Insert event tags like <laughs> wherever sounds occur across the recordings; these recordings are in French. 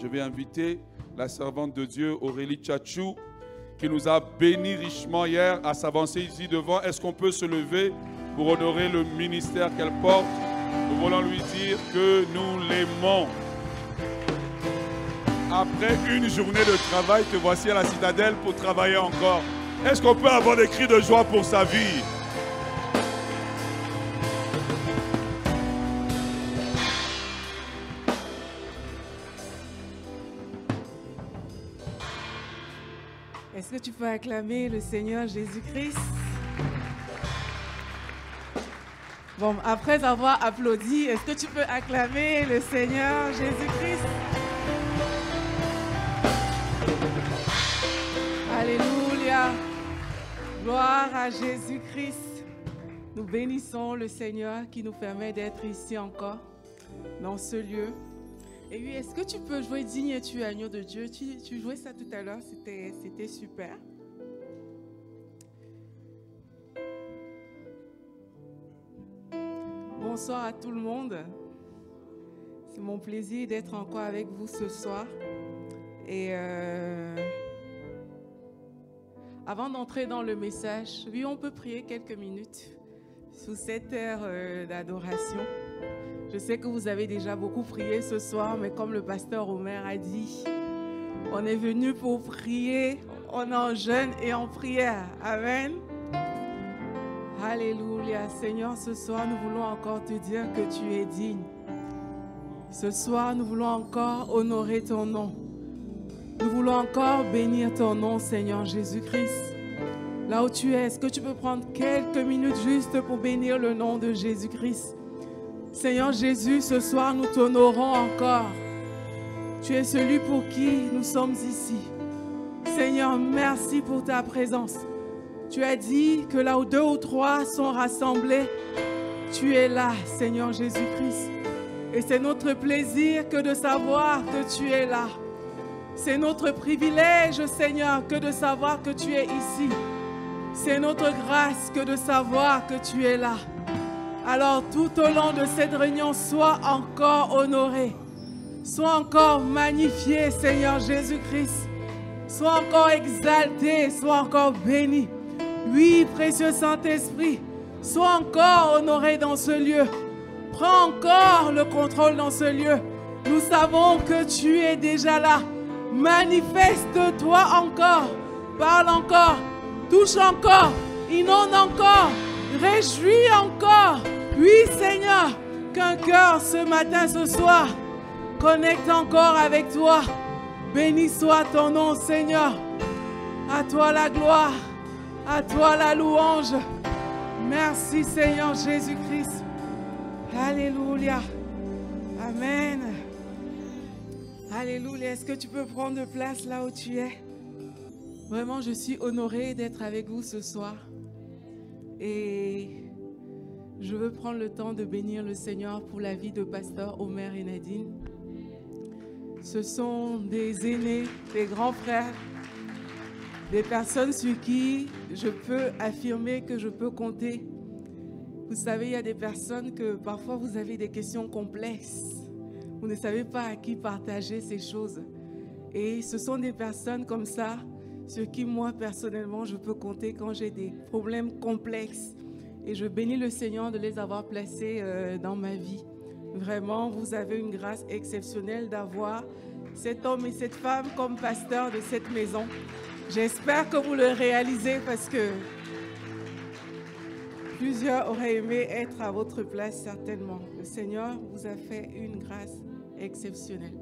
je vais inviter la servante de Dieu, Aurélie Tchatchou, qui nous a bénis richement hier, à s'avancer ici devant. Est-ce qu'on peut se lever pour honorer le ministère qu'elle porte? Nous voulons lui dire que nous l'aimons. Après une journée de travail, te voici à la citadelle pour travailler encore. Est-ce qu'on peut avoir des cris de joie pour sa vie? Est-ce que tu peux acclamer le Seigneur Jésus-Christ? Bon, après avoir applaudi, est-ce que tu peux acclamer le Seigneur Jésus-Christ? Alléluia. Gloire à Jésus-Christ. Nous bénissons le Seigneur qui nous permet d'être ici encore, dans ce lieu. Et oui, est-ce que tu peux jouer digne tu agneau de Dieu? Tu, jouais ça tout à l'heure, c'était, super. Bonsoir à tout le monde. C'est mon plaisir d'être encore avec vous ce soir. Et euh, avant d'entrer dans le message, oui, on peut prier quelques minutes sous cette heure euh, d'adoration. Je sais que vous avez déjà beaucoup prié ce soir, mais comme le pasteur Omer a dit, on est venu pour prier, on en jeûne et en prière. Amen. Alléluia. Seigneur, ce soir, nous voulons encore te dire que tu es digne. Ce soir, nous voulons encore honorer ton nom. Nous voulons encore bénir ton nom, Seigneur Jésus-Christ. Là où tu es, est-ce que tu peux prendre quelques minutes juste pour bénir le nom de Jésus-Christ? Seigneur Jésus, ce soir, nous t'honorons encore. Tu es celui pour qui nous sommes ici. Seigneur, merci pour ta présence. Tu as dit que là où deux ou trois sont rassemblés, tu es là, Seigneur Jésus-Christ. Et c'est notre plaisir que de savoir que tu es là. C'est notre privilège, Seigneur, que de savoir que tu es ici. C'est notre grâce que de savoir que tu es là. Alors tout au long de cette réunion, sois encore honoré. Sois encore magnifié, Seigneur Jésus-Christ. Sois encore exalté, sois encore béni. Oui, précieux Saint-Esprit, sois encore honoré dans ce lieu. Prends encore le contrôle dans ce lieu. Nous savons que tu es déjà là. Manifeste-toi encore. Parle encore. Touche encore. Inonde encore. Réjouis encore. Oui, Seigneur, qu'un cœur ce matin, ce soir, connecte encore avec toi. Béni soit ton nom, Seigneur. À toi la gloire. À toi la louange. Merci, Seigneur Jésus-Christ. Alléluia. Amen. Alléluia. Est-ce que tu peux prendre place là où tu es? Vraiment, je suis honorée d'être avec vous ce soir. Et je veux prendre le temps de bénir le Seigneur pour la vie de Pasteur Omer et Nadine. Ce sont des aînés, des grands frères, des personnes sur qui je peux affirmer que je peux compter. Vous savez, il y a des personnes que parfois vous avez des questions complexes. Vous ne savez pas à qui partager ces choses. Et ce sont des personnes comme ça sur qui moi personnellement je peux compter quand j'ai des problèmes complexes. Et je bénis le Seigneur de les avoir placés euh, dans ma vie. Vraiment, vous avez une grâce exceptionnelle d'avoir cet homme et cette femme comme pasteur de cette maison. J'espère que vous le réalisez parce que plusieurs auraient aimé être à votre place certainement. Le Seigneur vous a fait une grâce exceptionnelle.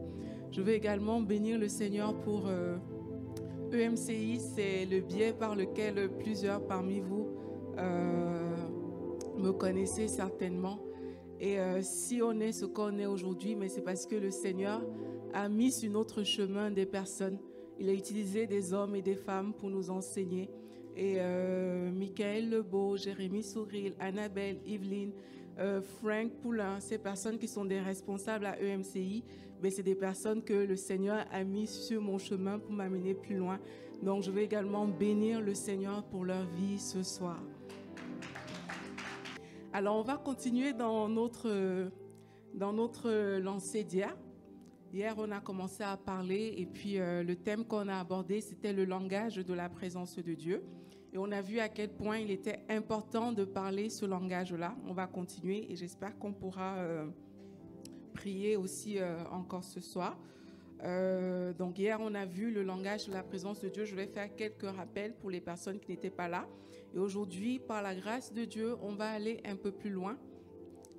Je veux également bénir le Seigneur pour euh, EMCI. C'est le biais par lequel plusieurs parmi vous euh, me connaissez certainement. Et euh, si on est ce qu'on est aujourd'hui, mais c'est parce que le Seigneur a mis sur notre chemin des personnes. Il a utilisé des hommes et des femmes pour nous enseigner. Et euh, Michael Lebeau, Jérémy Souril, Annabelle, Yveline, euh, Frank Poulain, ces personnes qui sont des responsables à EMCI, mais c'est des personnes que le Seigneur a mis sur mon chemin pour m'amener plus loin. Donc je vais également bénir le Seigneur pour leur vie ce soir. Alors on va continuer dans notre, dans notre lancée d'hier. Hier, on a commencé à parler et puis euh, le thème qu'on a abordé, c'était le langage de la présence de Dieu. Et on a vu à quel point il était important de parler ce langage-là. On va continuer et j'espère qu'on pourra euh, prier aussi euh, encore ce soir. Donc hier, on a vu le langage de la présence de Dieu. Je vais faire quelques rappels pour les personnes qui n'étaient pas là. Et aujourd'hui, par la grâce de Dieu, on va aller un peu plus loin.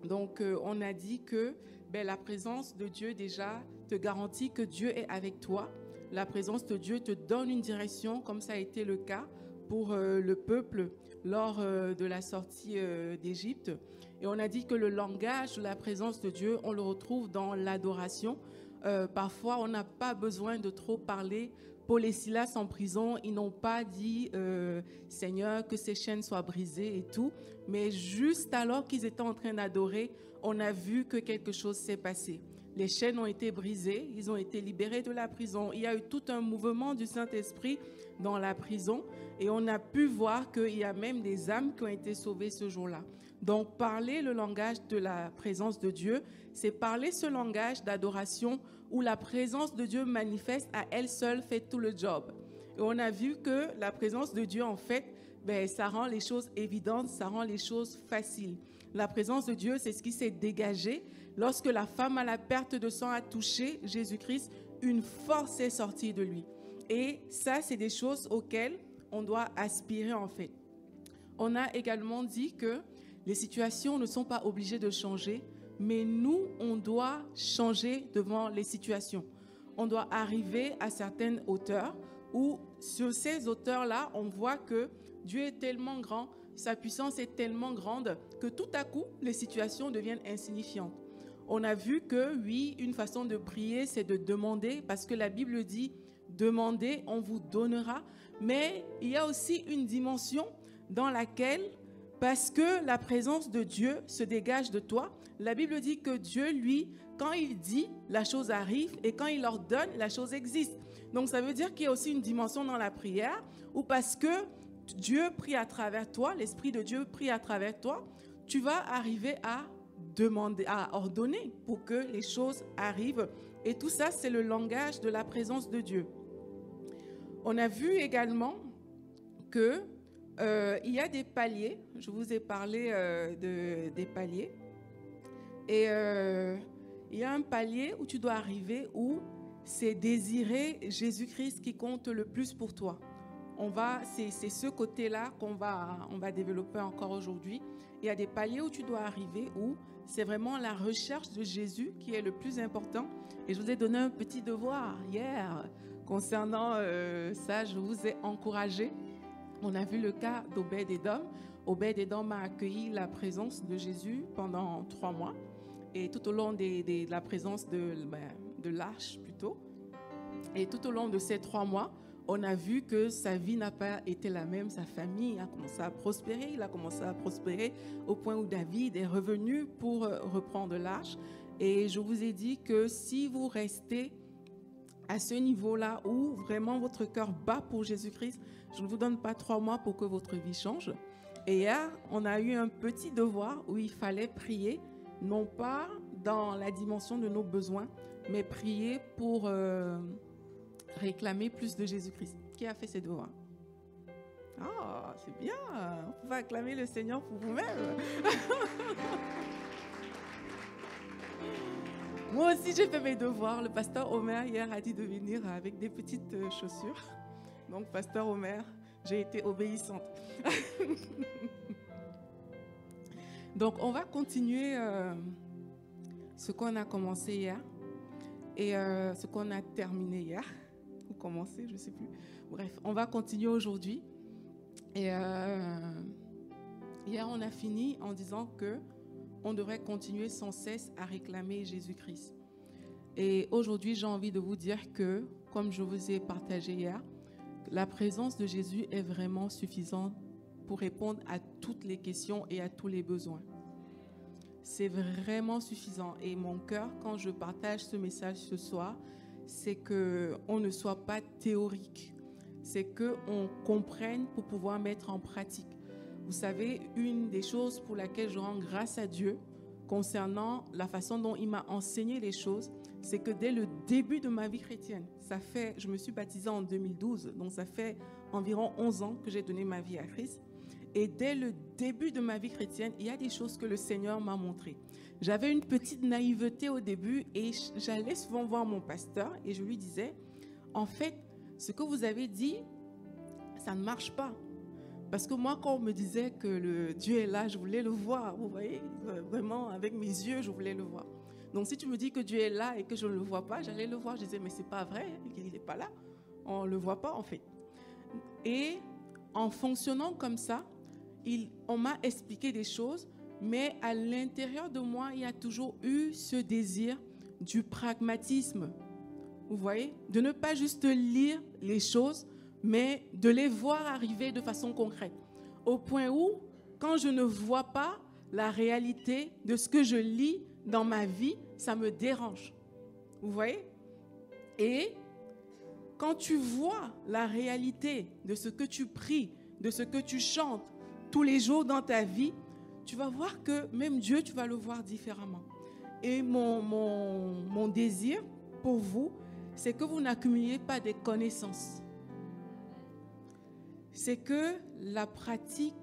Donc euh, on a dit que ben, la présence de Dieu déjà te garantit que Dieu est avec toi. La présence de Dieu te donne une direction, comme ça a été le cas pour euh, le peuple lors euh, de la sortie d'Égypte. Et on a dit que le langage la présence de Dieu, on le retrouve dans l'adoration. parfois, on n'a pas besoin de trop parler. Paul et Silas en prison, ils n'ont pas dit Seigneur, que ces chaînes soient brisées et tout. Mais juste alors qu'ils étaient en train d'adorer, on a vu que quelque chose s'est passé. Les chaînes ont été brisées, ils ont été libérés de la prison. Il y a eu tout un mouvement du Saint-Esprit dans la prison et on a pu voir qu'il y a même des âmes qui ont été sauvées ce jour-là. Donc parler le langage de la présence de Dieu, c'est parler ce langage d'adoration où la présence de Dieu manifeste à elle seule, fait tout le job. Et on a vu que la présence de Dieu, en fait, ben, ça rend les choses évidentes, ça rend les choses faciles. La présence de Dieu, c'est ce qui s'est dégagé. Lorsque la femme à la perte de sang a touché Jésus-Christ, une force est sortie de lui. Et ça, c'est des choses auxquelles on doit aspirer en fait. On a également dit que les situations ne sont pas obligées de changer, mais nous, on doit changer devant les situations. On doit arriver à certaines hauteurs où sur ces hauteurs-là, on voit que Dieu est tellement grand, sa puissance est tellement grande que tout à coup, les situations deviennent insignifiantes. On a vu que oui, une façon de prier, c'est de demander, parce que la Bible dit, demandez, on vous donnera. Mais il y a aussi une dimension dans laquelle, parce que la présence de Dieu se dégage de toi, la Bible dit que Dieu, lui, quand il dit, la chose arrive, et quand il ordonne, la chose existe. Donc ça veut dire qu'il y a aussi une dimension dans la prière, où parce que Dieu prie à travers toi, l'Esprit de Dieu prie à travers toi, tu vas arriver à demander, à ordonner pour que les choses arrivent. Et tout ça, c'est le langage de la présence de Dieu. On a vu également que euh, il y a des paliers. Je vous ai parlé euh, de, des paliers. Et euh, il y a un palier où tu dois arriver où c'est désirer Jésus-Christ qui compte le plus pour toi. On va, c'est, ce côté-là qu'on va, on va développer encore aujourd'hui. Il y a des paliers où tu dois arriver où c'est vraiment la recherche de Jésus qui est le plus important. Et je vous ai donné un petit devoir hier Concernant ça, je vous ai encouragé. On a vu le cas d'Obed Edom. Obed a accueilli la présence de Jésus pendant trois mois. Et tout au long de la présence de, ben, de l'arche plutôt. Et tout au long de ces trois mois, on a vu que sa vie n'a pas été la même, sa famille a commencé à prospérer, il a commencé à prospérer au point où David est revenu pour euh, reprendre l'arche. Et je vous ai dit que si vous restez à ce niveau-là où vraiment votre cœur bat pour Jésus-Christ, je ne vous donne pas trois mois pour que votre vie change. Et hier, on a eu un petit devoir où il fallait prier, non pas dans la dimension de nos besoins, mais prier pour euh, réclamer plus de Jésus-Christ. Qui a fait ces devoirs Ah, c'est bien. On peut acclamer le Seigneur pour vous-même. <laughs> Moi aussi, j'ai fait mes devoirs. Le pasteur Omer, hier, a dit de venir avec des petites euh, chaussures. Donc, pasteur Omer, j'ai été obéissante. <laughs> Donc, on va continuer euh, ce qu'on a commencé hier et euh, ce qu'on a terminé hier. Ou commencé, je ne sais plus. Bref, on va continuer aujourd'hui. Et hier, on a fini en disant que on devrait continuer sans cesse à réclamer Jésus-Christ. Et aujourd'hui, j'ai envie de vous dire que, comme je vous ai partagé hier, la présence de Jésus est vraiment suffisante pour répondre à toutes les questions et à tous les besoins. C'est vraiment suffisant. Et mon cœur, quand je partage ce message ce soir, c'est que on ne soit pas théorique. C'est que on comprenne pour pouvoir mettre en pratique. Vous savez, une des choses pour laquelle je rends grâce à Dieu concernant la façon dont il m'a enseigné les choses, c'est que dès le début de ma vie chrétienne, ça fait, je me suis baptisée en 2012, donc ça fait environ 11 ans que j'ai donné ma vie à Christ. Et dès le début de ma vie chrétienne, il y a des choses que le Seigneur m'a montrées. J'avais une petite naïveté au début et j'allais souvent voir mon pasteur et je lui disais, en fait, ce que vous avez dit, ça ne marche pas. Parce que moi, quand on me disait que Dieu est là, je voulais le voir. Vous voyez, vraiment, avec mes yeux, je voulais le voir. Donc, si tu me dis que Dieu est là et que je ne le vois pas, j'allais le voir. Je disais, mais c'est pas vrai, il n'est pas là. On ne le voit pas, en fait. Et en fonctionnant comme ça, on m'a expliqué des choses, mais à l'intérieur de moi, il y a toujours eu ce désir du pragmatisme. Vous voyez De ne pas juste lire les choses, mais de les voir arriver de façon concrète. Au point où, quand je ne vois pas la réalité de ce que je lis dans ma vie, ça me dérange. Vous voyez? Et quand tu vois la réalité de ce que tu pries, de ce que tu chantes tous les jours dans ta vie, tu vas voir que même Dieu, tu vas le voir différemment. Et mon, désir pour vous, c'est que vous n'accumuliez pas des connaissances. C'est que la pratique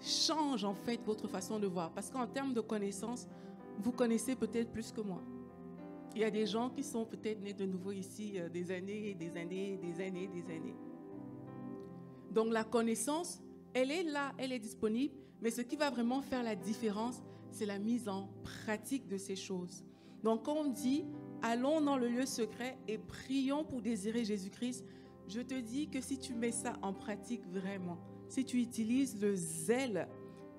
change en fait votre façon de voir. Parce qu'en termes de connaissances, vous connaissez peut-être plus que moi. Il y a des gens qui sont peut-être nés de nouveau ici euh, des années, des années, des années, des années. Donc la connaissance, elle est là, elle est disponible, mais ce qui va vraiment faire la différence, c'est la mise en pratique de ces choses. Donc quand on dit, allons dans le lieu secret et prions pour désirer Jésus-Christ, je te dis que si tu mets ça en pratique vraiment, si tu utilises le zèle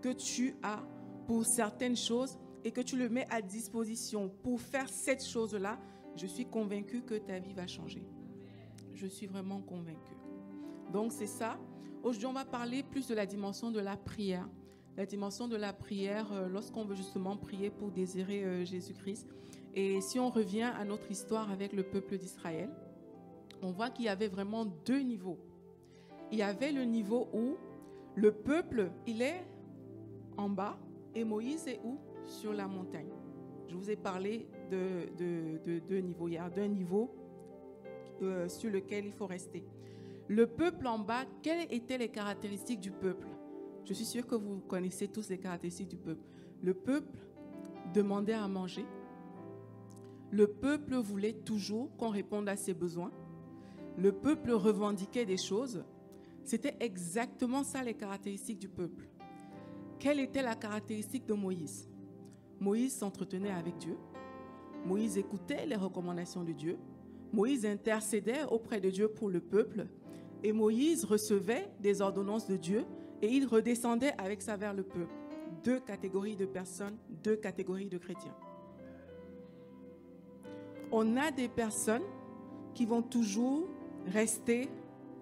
que tu as pour certaines choses, et que tu le mets à disposition pour faire cette chose-là, je suis convaincue que ta vie va changer. Je suis vraiment convaincue. Donc c'est ça. Aujourd'hui, on va parler plus de la dimension de la prière. La dimension de la prière euh, lorsqu'on veut justement prier pour désirer euh, Jésus-Christ. Et si on revient à notre histoire avec le peuple d'Israël, on voit qu'il y avait vraiment deux niveaux. Il y avait le niveau où le peuple, il est en bas et Moïse est où? Sur la montagne. Je vous ai parlé de deux niveaux. Il y a d'un niveau euh, sur lequel il faut rester. Le peuple en bas, quelles étaient les caractéristiques du peuple? Je suis sûre que vous connaissez tous les caractéristiques du peuple. Le peuple demandait à manger. Le peuple voulait toujours qu'on réponde à ses besoins. Le peuple revendiquait des choses. C'était exactement ça les caractéristiques du peuple. Quelle était la caractéristique de Moïse? Moïse s'entretenait avec Dieu. Moïse écoutait les recommandations de Dieu. Moïse intercédait auprès de Dieu pour le peuple. Et Moïse recevait des ordonnances de Dieu et il redescendait avec ça vers le peuple. Deux catégories de personnes, deux catégories de chrétiens. On a des personnes qui vont toujours rester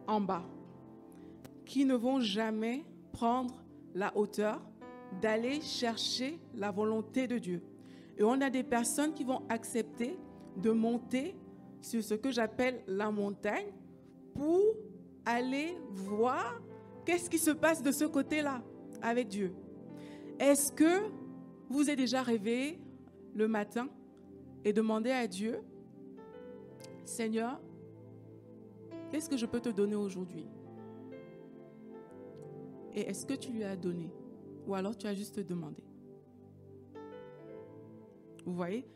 en bas, qui ne vont jamais prendre la hauteur, d'aller chercher la volonté de Dieu. Et on a des personnes qui vont accepter de monter sur ce que j'appelle la montagne pour aller voir qu'est-ce qui se passe de ce côté-là avec Dieu. Est-ce que vous êtes déjà réveillé le matin et demandé à Dieu, Seigneur, qu'est-ce que je peux te donner aujourd'hui? Et est-ce que tu lui as donné? Ou alors tu as juste demandé? Vous voyez?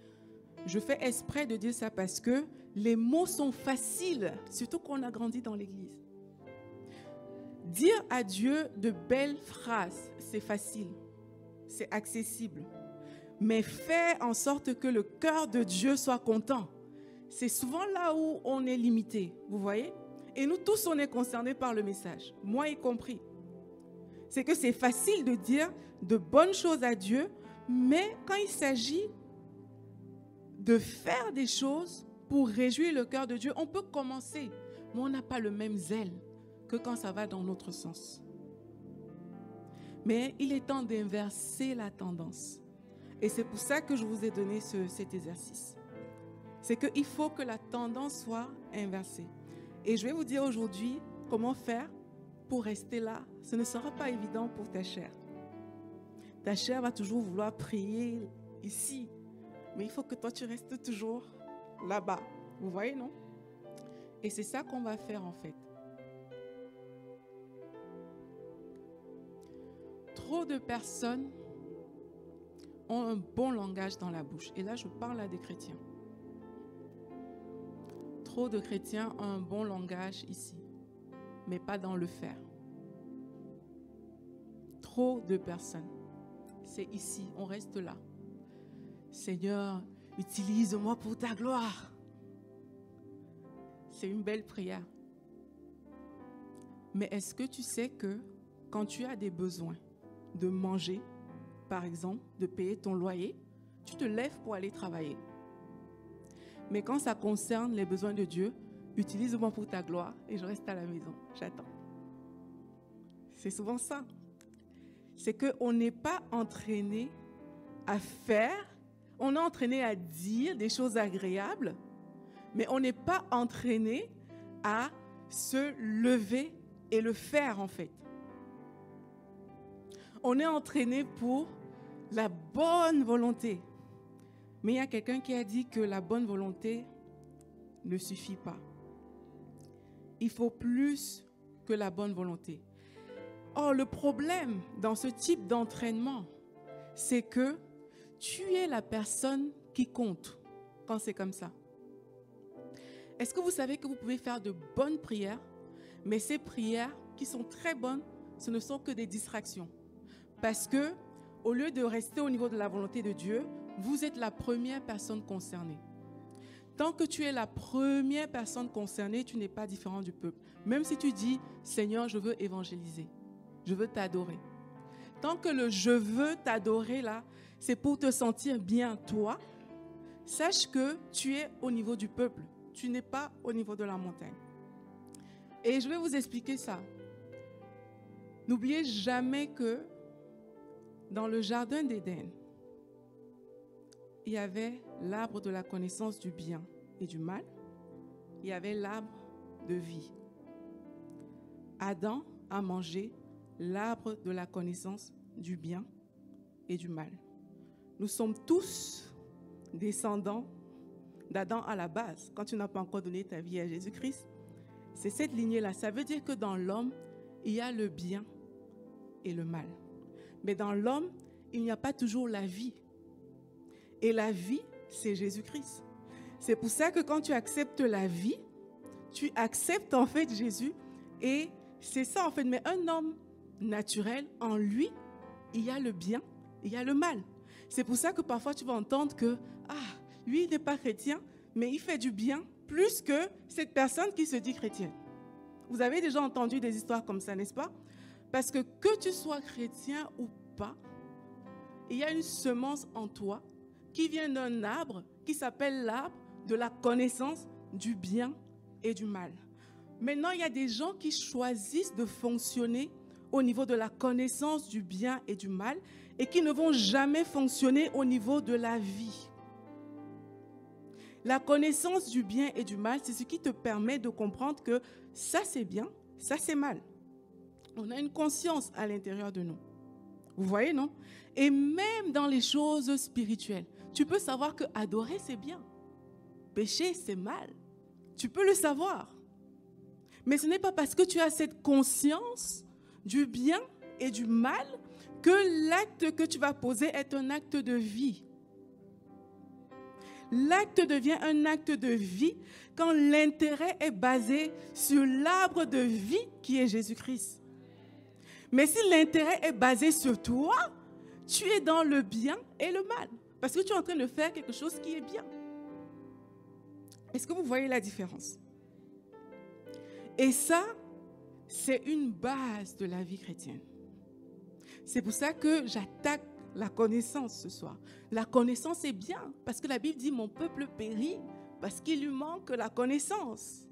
Je fais exprès de dire ça parce que les mots sont faciles, surtout qu'on a grandi dans l'église. Dire à Dieu de belles phrases, c'est facile, c'est accessible. Mais faire en sorte que le cœur de Dieu soit content, c'est souvent là où on est limité, vous voyez? Et nous tous, on est concernés par le message, moi y compris c'est que c'est facile de dire de bonnes choses à Dieu, mais quand il s'agit de faire des choses pour réjouir le cœur de Dieu, on peut commencer, mais on n'a pas le même zèle que quand ça va dans notre sens. Mais il est temps d'inverser la tendance. Et c'est pour ça que je vous ai donné cet exercice. C'est qu'il faut que la tendance soit inversée. Et je vais vous dire aujourd'hui comment faire pour rester là, ce ne sera pas évident pour ta chair. Ta chair va toujours vouloir prier ici, mais il faut que toi tu restes toujours là-bas. Vous voyez, non? Et c'est ça qu'on va faire en fait. Trop de personnes ont un bon langage dans la bouche. Et là, je parle à des chrétiens. Trop de chrétiens ont un bon langage ici, mais pas dans le faire. Trop de personnes. C'est ici, on reste là. Seigneur, utilise-moi pour ta gloire. C'est une belle prière. Mais est-ce que tu sais que quand tu as des besoins de manger, par exemple, de payer ton loyer, tu te lèves pour aller travailler? Mais quand ça concerne les besoins de Dieu, utilise-moi pour ta gloire et je reste à la maison. J'attends. C'est souvent ça. C'est qu'on n'est pas entraîné à faire, on est entraîné à dire des choses agréables, mais on n'est pas entraîné à se lever et le faire en fait. On est entraîné pour la bonne volonté. Mais il y a quelqu'un qui a dit que la bonne volonté ne suffit pas. Il faut plus que la bonne volonté. Or, le problème dans ce type d'entraînement, c'est que tu es la personne qui compte quand c'est comme ça. Est-ce que vous savez que vous pouvez faire de bonnes prières, mais ces prières qui sont très bonnes, ce ne sont que des distractions. Parce que au lieu de rester au niveau de la volonté de Dieu, vous êtes la première personne concernée. Tant que tu es la première personne concernée, tu n'es pas différent du peuple. Même si tu dis, Seigneur, je veux évangéliser, je veux t'adorer. Tant que le je veux t'adorer là, c'est pour te sentir bien toi, sache que tu es au niveau du peuple. Tu n'es pas au niveau de la montagne. Et je vais vous expliquer ça. N'oubliez jamais que dans le jardin d'Éden, il y avait l'arbre de la connaissance du bien et du mal. Il y avait l'arbre de vie. Adam a mangé l'arbre de la connaissance du bien et du mal. Nous sommes tous descendants d'Adam à la base. Quand tu n'as pas encore donné ta vie à Jésus-Christ, c'est cette lignée-là. Ça veut dire que dans l'homme, il y a le bien et le mal. Mais dans l'homme, il n'y a pas toujours la vie. Et la vie, c'est Jésus-Christ. C'est pour ça que quand tu acceptes la vie, tu acceptes en fait Jésus. Et c'est ça en fait. Mais un homme naturel, en lui, il y a le bien, il y a le mal. C'est pour ça que parfois tu vas entendre que, ah, lui, il n'est pas chrétien, mais il fait du bien plus que cette personne qui se dit chrétienne. Vous avez déjà entendu des histoires comme ça, n'est-ce pas? Parce que que tu sois chrétien ou pas, il y a une semence en toi qui vient d'un arbre qui s'appelle l'arbre de la connaissance du bien et du mal. Maintenant, il y a des gens qui choisissent de fonctionner au niveau de la connaissance du bien et du mal et qui ne vont jamais fonctionner au niveau de la vie. La connaissance du bien et du mal, c'est ce qui te permet de comprendre que ça c'est bien, ça c'est mal. On a une conscience à l'intérieur de nous. Vous voyez, non? Et même dans les choses spirituelles, tu peux savoir que adorer, c'est bien. Pécher, c'est mal. Tu peux le savoir. Mais ce n'est pas parce que tu as cette conscience du bien et du mal que l'acte que tu vas poser est un acte de vie. L'acte devient un acte de vie quand l'intérêt est basé sur l'arbre de vie qui est Jésus-Christ. Mais si l'intérêt est basé sur toi, tu es dans le bien et le mal. Parce que tu es en train de faire quelque chose qui est bien. Est-ce que vous voyez la différence? Et ça, c'est une base de la vie chrétienne. C'est pour ça que j'attaque la connaissance ce soir. La connaissance est bien, parce que la Bible dit, mon peuple périt parce qu'il lui manque la connaissance.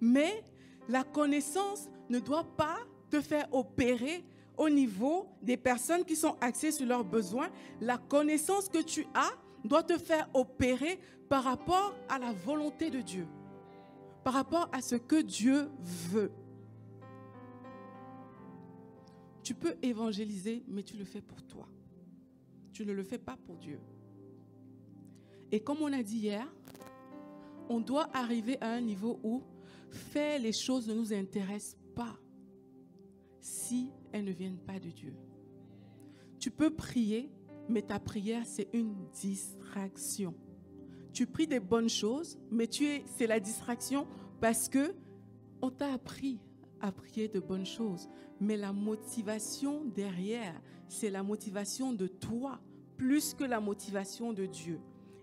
Mais la connaissance ne doit pas te faire opérer au niveau des personnes qui sont axées sur leurs besoins. La connaissance que tu as doit te faire opérer par rapport à la volonté de Dieu, par rapport à ce que Dieu veut. Tu peux évangéliser, mais tu le fais pour toi. Tu ne le fais pas pour Dieu. Et comme on a dit hier, on doit arriver à un niveau où faire les choses ne nous intéresse pas si elles ne viennent pas de Dieu. Tu peux prier, mais ta prière, c'est une distraction. Tu pries des bonnes choses, mais tu es, c'est la distraction parce que on t'a appris à prier de bonnes choses. Mais la motivation derrière, c'est la motivation de toi, plus que la motivation de Dieu.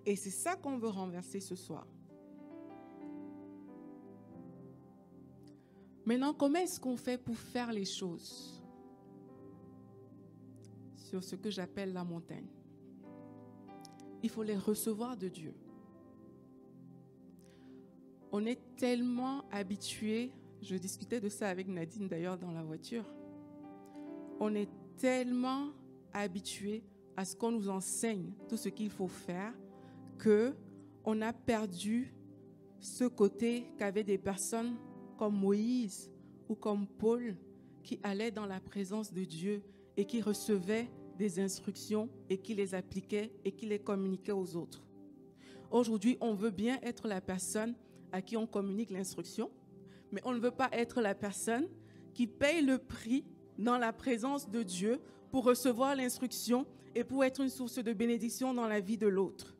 Et c'est ça qu'on veut renverser ce soir. Maintenant, comment est-ce qu'on fait pour faire les choses? Sur ce que j'appelle la montagne Il faut les recevoir de Dieu. On est tellement habitué, je discutais de ça avec Nadine d'ailleurs dans la voiture, on est tellement habitué à ce qu'on nous enseigne tout ce qu'il faut faire que on a perdu ce côté qu'avaient des personnes comme Moïse ou comme Paul qui allaient dans la présence de Dieu et qui recevaient des instructions et qui les appliquaient et qui les communiquaient aux autres. Aujourd'hui, on veut bien être la personne à qui on communique l'instruction, mais on ne veut pas être la personne qui paye le prix dans la présence de Dieu pour recevoir l'instruction et pour être une source de bénédiction dans la vie de l'autre.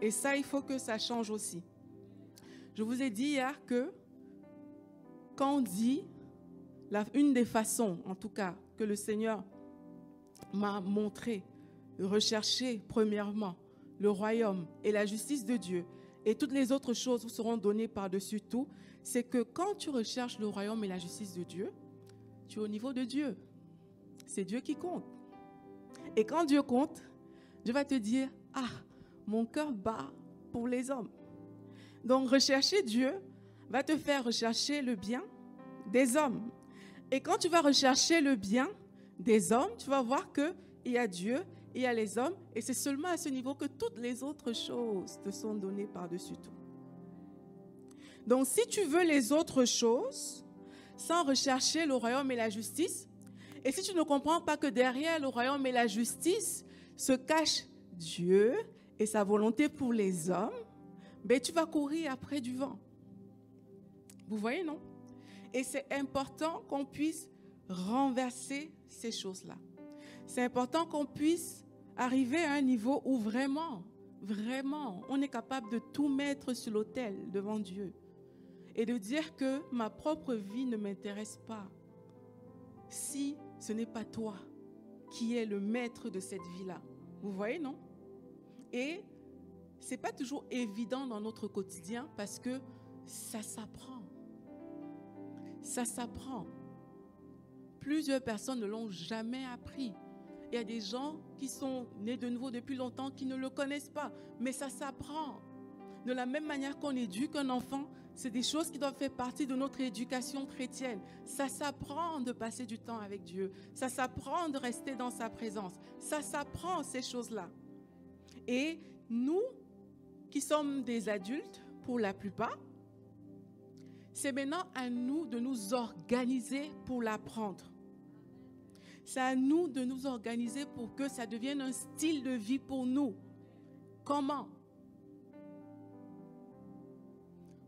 Et ça, il faut que ça change aussi. Je vous ai dit hier que quand on dit, la, une des façons, en tout cas, que le Seigneur m'a montré, rechercher premièrement le royaume et la justice de Dieu, et toutes les autres choses vous seront données par-dessus tout, c'est que quand tu recherches le royaume et la justice de Dieu, tu es au niveau de Dieu. C'est Dieu qui compte. Et quand Dieu compte, Dieu va te dire, ah, mon cœur bat pour les hommes. Donc rechercher Dieu va te faire rechercher le bien des hommes. Et quand tu vas rechercher le bien des hommes, tu vas voir qu'il y a Dieu, il y a les hommes, et c'est seulement à ce niveau que toutes les autres choses te sont données par-dessus tout. Donc si tu veux les autres choses, sans rechercher le royaume et la justice, et si tu ne comprends pas que derrière le royaume et la justice se cache Dieu et sa volonté pour les hommes, ben tu vas courir après du vent. Vous voyez, non? Et c'est important qu'on puisse renverser ces choses-là. C'est important qu'on puisse arriver à un niveau où vraiment, vraiment, on est capable de tout mettre sur l'autel devant Dieu et de dire que ma propre vie ne m'intéresse pas si ce n'est pas toi qui es le maître de cette vie-là. Vous voyez, non? Et c'est pas toujours évident dans notre quotidien parce que ça s'apprend. Ça s'apprend. Plusieurs personnes ne l'ont jamais appris. Il y a des gens qui sont nés de nouveau depuis longtemps qui ne le connaissent pas, mais ça s'apprend. De la même manière qu'on éduque un enfant, c'est des choses qui doivent faire partie de notre éducation chrétienne. Ça s'apprend de passer du temps avec Dieu. Ça s'apprend de rester dans sa présence. Ça s'apprend ces choses-là. Et nous, qui sommes des adultes pour la plupart, c'est maintenant à nous de nous organiser pour l'apprendre. C'est à nous de nous organiser pour que ça devienne un style de vie pour nous. Comment?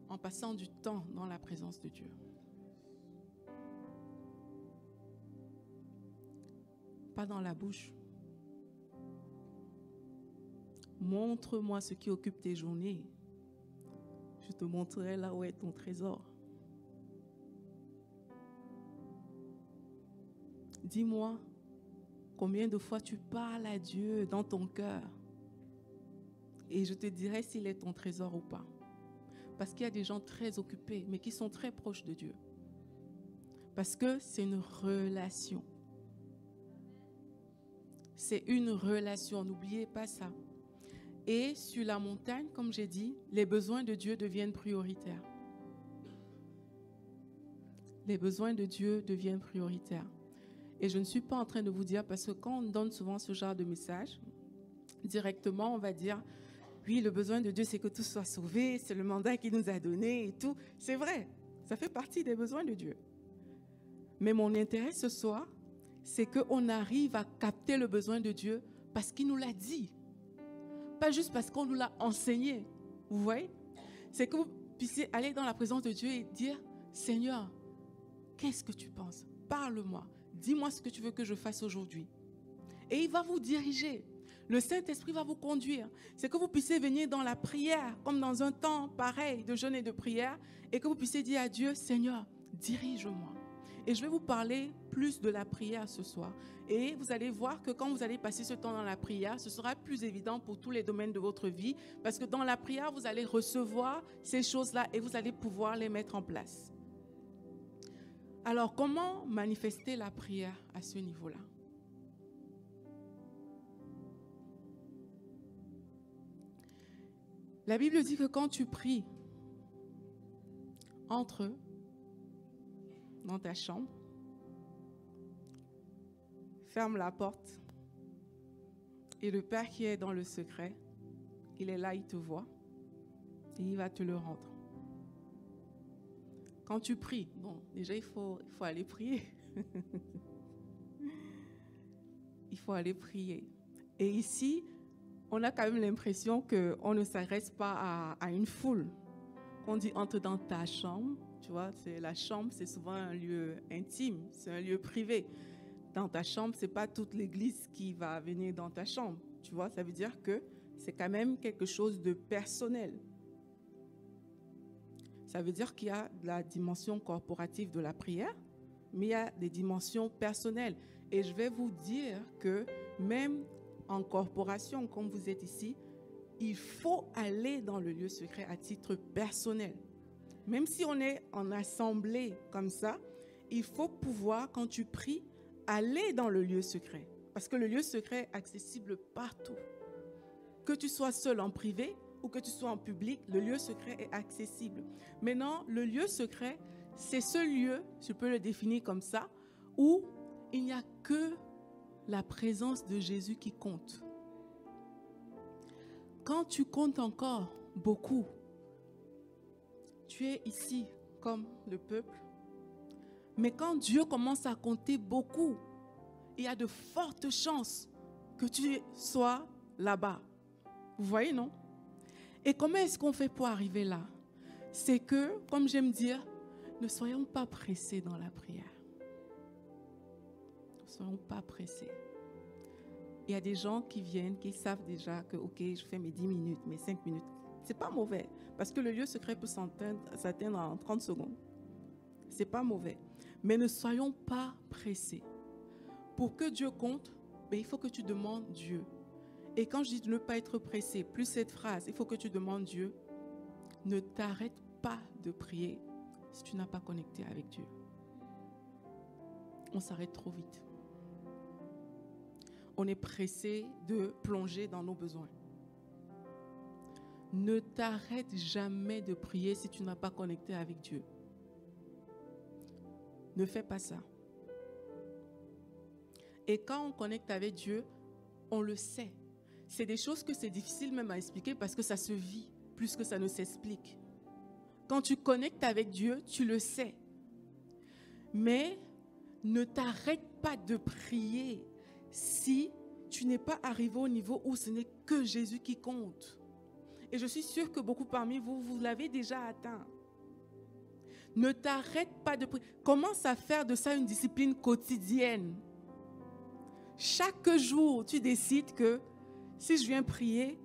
En passant du temps dans la présence de Dieu. Pas dans la bouche. Montre-moi ce qui occupe tes journées. Je te montrerai là où est ton trésor. Dis-moi combien de fois tu parles à Dieu dans ton cœur. Et je te dirai s'il est ton trésor ou pas. Parce qu'il y a des gens très occupés, mais qui sont très proches de Dieu. Parce que c'est une relation. C'est une relation, n'oubliez pas ça. Et sur la montagne, comme j'ai dit, les besoins de Dieu deviennent prioritaires. Les besoins de Dieu deviennent prioritaires. Et je ne suis pas en train de vous dire, parce que quand on donne souvent ce genre de message, directement, on va dire, oui, le besoin de Dieu, c'est que tout soit sauvé, c'est le mandat qu'il nous a donné et tout. C'est vrai, ça fait partie des besoins de Dieu. Mais mon intérêt ce soir, c'est qu'on arrive à capter le besoin de Dieu parce qu'il nous l'a dit. Pas juste parce qu'on nous l'a enseigné. Vous voyez? C'est que vous puissiez aller dans la présence de Dieu et dire, Seigneur, qu'est-ce que tu penses? Parle-moi. Dis-moi ce que tu veux que je fasse aujourd'hui. Et il va vous diriger. Le Saint-Esprit va vous conduire. C'est que vous puissiez venir dans la prière, comme dans un temps pareil de jeûne et de prière, et que vous puissiez dire à Dieu, Seigneur, dirige-moi. Et je vais vous parler plus de la prière ce soir. Et vous allez voir que quand vous allez passer ce temps dans la prière, ce sera plus évident pour tous les domaines de votre vie, parce que dans la prière, vous allez recevoir ces choses-là et vous allez pouvoir les mettre en place. Alors, comment manifester la prière à ce niveau-là? La Bible dit que quand tu pries, entre dans ta chambre, ferme la porte et le Père qui est dans le secret, il est là, il te voit et il va te le rendre. Quand tu pries, bon, déjà il faut, il faut aller prier. <laughs> il faut aller prier. Et ici, on a quand même l'impression qu'on ne s'adresse pas à, une foule. On dit entre dans ta chambre, tu vois, c'est la chambre, c'est souvent un lieu intime, c'est un lieu privé. Dans ta chambre, c'est pas toute l'église qui va venir dans ta chambre. Tu vois, ça veut dire que c'est quand même quelque chose de personnel. Ça veut dire qu'il y a la dimension corporative de la prière, mais il y a des dimensions personnelles. Et je vais vous dire que même en corporation, comme vous êtes ici, il faut aller dans le lieu secret à titre personnel. Même si on est en assemblée comme ça, il faut pouvoir, quand tu pries, aller dans le lieu secret. Parce que le lieu secret est accessible partout. Que tu sois seul en privé ou que tu sois en public, le lieu secret est accessible. Maintenant, le lieu secret, c'est ce lieu, je peux le définir comme ça, où il n'y a que la présence de Jésus qui compte. Quand tu comptes encore beaucoup, tu es ici comme le peuple. Mais quand Dieu commence à compter beaucoup, il y a de fortes chances que tu sois là-bas. Vous voyez, non? Et comment est-ce qu'on fait pour arriver là? C'est que, comme j'aime dire, ne soyons pas pressés dans la prière soyons pas pressés. Il y a des gens qui viennent, qui savent déjà que, OK, je fais mes 10 minutes, mes 5 minutes. C'est pas mauvais, parce que le lieu secret peut s'atteindre en 30 secondes. C'est pas mauvais. Mais ne soyons pas pressés. Pour que Dieu compte, ben, il faut que tu demandes Dieu. Et quand je dis de ne pas être pressé, plus cette phrase, il faut que tu demandes Dieu. Ne t'arrête pas de prier si tu n'as pas connecté avec Dieu. On s'arrête trop vite on est pressé de plonger dans nos besoins. Ne t'arrête jamais de prier si tu n'as pas connecté avec Dieu. Ne fais pas ça. Et quand on connecte avec Dieu, on le sait. C'est des choses que c'est difficile même à expliquer parce que ça se vit plus que ça ne s'explique. Quand tu connectes avec Dieu, tu le sais. Mais ne t'arrête pas de prier si tu n'es pas arrivé au niveau où ce n'est que Jésus qui compte. Et je suis sûre que beaucoup parmi vous, vous l'avez déjà atteint. Ne t'arrête pas de prier. Commence à faire de ça une discipline quotidienne. Chaque jour, tu décides que si je viens prier,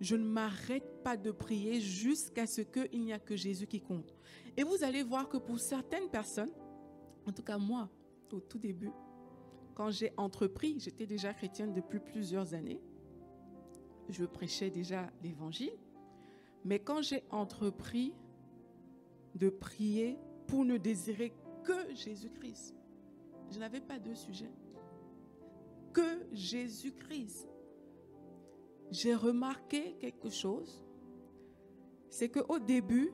je ne m'arrête pas de prier jusqu'à ce qu'il n'y a que Jésus qui compte. Et vous allez voir que pour certaines personnes, en tout cas moi, au tout début, quand j'ai entrepris, j'étais déjà chrétienne depuis plusieurs années. Je prêchais déjà l'évangile. Mais quand j'ai entrepris de prier pour ne désirer que Jésus-Christ, je n'avais pas de sujet. Que Jésus-Christ. J'ai remarqué quelque chose. C'est qu'au début,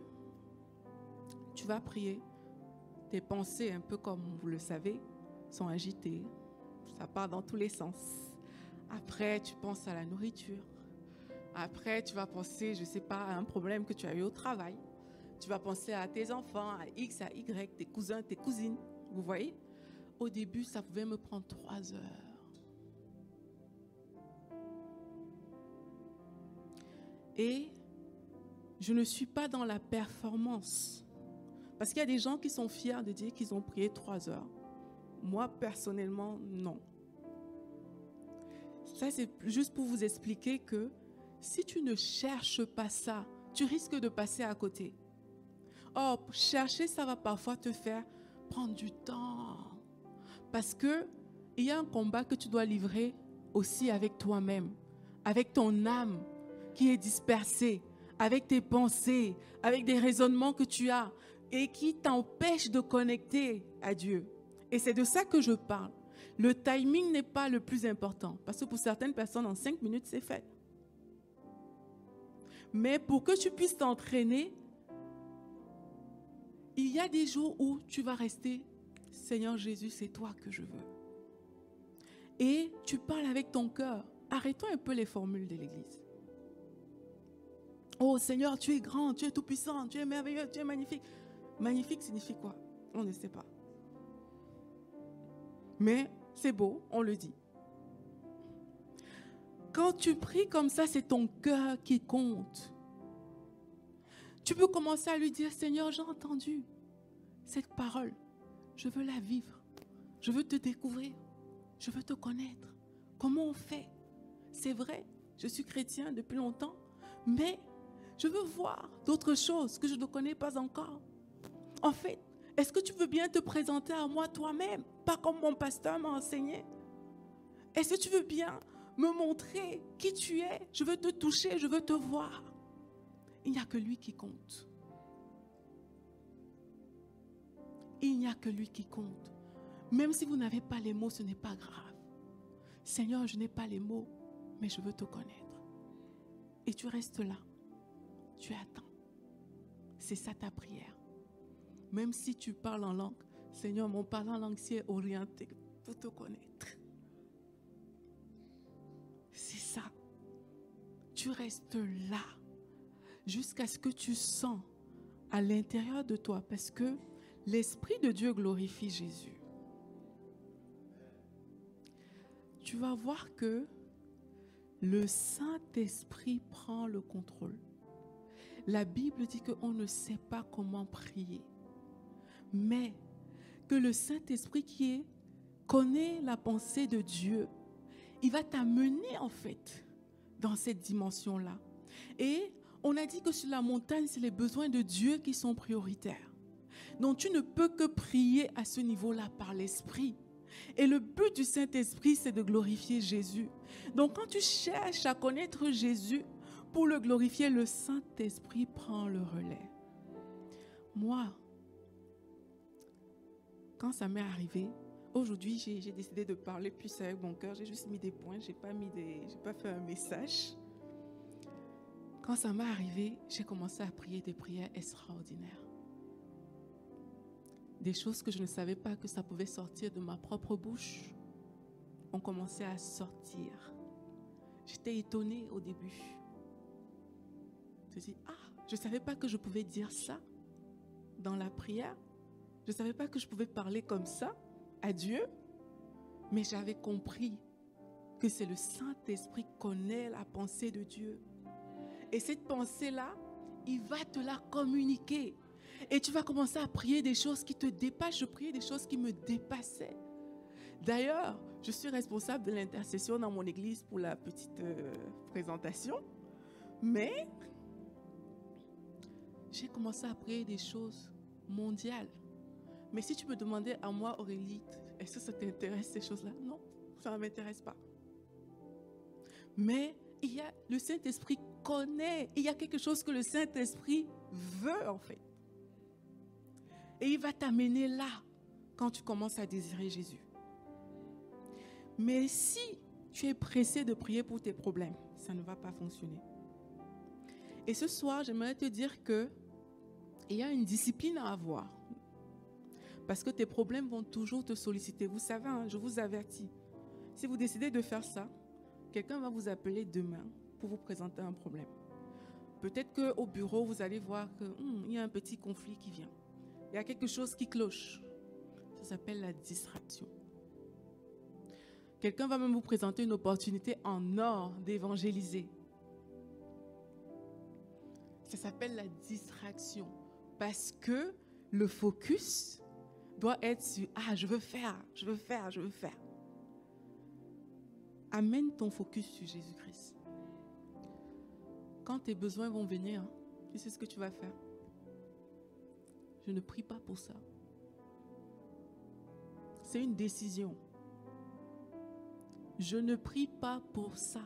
tu vas prier. Tes pensées, un peu comme vous le savez, sont agitées, ça part dans tous les sens. Après, tu penses à la nourriture. Après, tu vas penser, je ne sais pas, à un problème que tu as eu au travail. Tu vas penser à tes enfants, à X, à Y, tes cousins, tes cousines. Vous voyez? Au début, ça pouvait me prendre trois heures. Et je ne suis pas dans la performance. Parce qu'il y a des gens qui sont fiers de dire qu'ils ont prié trois heures. Moi, personnellement, non. Ça, c'est juste pour vous expliquer que si tu ne cherches pas ça, tu risques de passer à côté. Or, chercher, ça va parfois te faire prendre du temps. Parce que il y a un combat que tu dois livrer aussi avec toi-même, avec ton âme qui est dispersée, avec tes pensées, avec des raisonnements que tu as et qui t'empêchent de connecter à Dieu. Et c'est de ça que je parle. Le timing n'est pas le plus important, parce que pour certaines personnes, en cinq minutes, c'est fait. Mais pour que tu puisses t'entraîner, il y a des jours où tu vas rester, Seigneur Jésus, c'est toi que je veux. Et tu parles avec ton cœur. Arrêtons un peu les formules de l'Église. Oh Seigneur, tu es grand, tu es tout puissant, tu es merveilleux, tu es magnifique. Magnifique signifie quoi? On ne sait pas. Mais c'est beau, on le dit. Quand tu pries comme ça, c'est ton cœur qui compte. Tu peux commencer à lui dire, Seigneur, j'ai entendu cette parole. Je veux la vivre. Je veux te découvrir. Je veux te connaître. Comment on fait? C'est vrai, je suis chrétien depuis longtemps, mais je veux voir d'autres choses que je ne connais pas encore. En fait, est-ce que tu veux bien te présenter à moi toi-même, pas comme mon pasteur m'a enseigné? Est-ce que tu veux bien me montrer qui tu es? Je veux te toucher, je veux te voir. Il n'y a que lui qui compte. Il n'y a que lui qui compte. Même si vous n'avez pas les mots, ce n'est pas grave. Seigneur, je n'ai pas les mots, mais je veux te connaître. Et tu restes là. Tu attends. C'est ça ta prière. Même si tu parles en langue, Seigneur, mon parlant en langue est orienté pour te connaître. C'est ça. Tu restes là jusqu'à ce que tu sens à l'intérieur de toi parce que l'Esprit de Dieu glorifie Jésus. Tu vas voir que le Saint-Esprit prend le contrôle. La Bible dit qu'on ne sait pas comment prier mais que le Saint-Esprit qui est, connaît la pensée de Dieu, il va t'amener en fait dans cette dimension-là. Et on a dit que sur la montagne, c'est les besoins de Dieu qui sont prioritaires. Donc tu ne peux que prier à ce niveau-là par l'Esprit. Et le but du Saint-Esprit, c'est de glorifier Jésus. Donc quand tu cherches à connaître Jésus, pour le glorifier, le Saint-Esprit prend le relais. Moi, quand ça m'est arrivé, aujourd'hui, j'ai décidé de parler plus avec mon cœur. J'ai juste mis des points, j'ai pas pas fait un message. Quand ça m'est arrivé, j'ai commencé à prier des prières extraordinaires. Des choses que je ne savais pas que ça pouvait sortir de ma propre bouche ont commencé à sortir. J'étais étonnée au début. Suis dit, ah, je ne savais pas que je pouvais dire ça dans la prière. Je ne savais pas que je pouvais parler comme ça à Dieu, mais j'avais compris que c'est le Saint-Esprit qui connaît la pensée de Dieu. Et cette pensée-là, il va te la communiquer. Et tu vas commencer à prier des choses qui te dépassent. Je priais des choses qui me dépassaient. D'ailleurs, je suis responsable de l'intercession dans mon église pour la petite euh, présentation. Mais j'ai commencé à prier des choses mondiales. Mais si tu me demandais à moi, Aurélie, est-ce que ça t'intéresse ces choses-là? Non, ça ne m'intéresse pas. Mais il y a, le Saint-Esprit connaît, il y a quelque chose que le Saint-Esprit veut en fait. Et il va t'amener là quand tu commences à désirer Jésus. Mais si tu es pressé de prier pour tes problèmes, ça ne va pas fonctionner. Et ce soir, j'aimerais te dire que il y a une discipline à avoir. Parce que tes problèmes vont toujours te solliciter. Vous savez, hein, je vous avertis. Si vous décidez de faire ça, quelqu'un va vous appeler demain pour vous présenter un problème. Peut-être qu'au bureau, vous allez voir qu'il hmm, y a un petit conflit qui vient. Il y a quelque chose qui cloche. Ça s'appelle la distraction. Quelqu'un va même vous présenter une opportunité en or d'évangéliser. Ça s'appelle la distraction. Parce que le focus doit être sur Ah, je veux faire, je veux faire, je veux faire. Amène ton focus sur Jésus-Christ. Quand tes besoins vont venir, tu sais ce que tu vas faire. Je ne prie pas pour ça. C'est une décision. Je ne prie pas pour ça.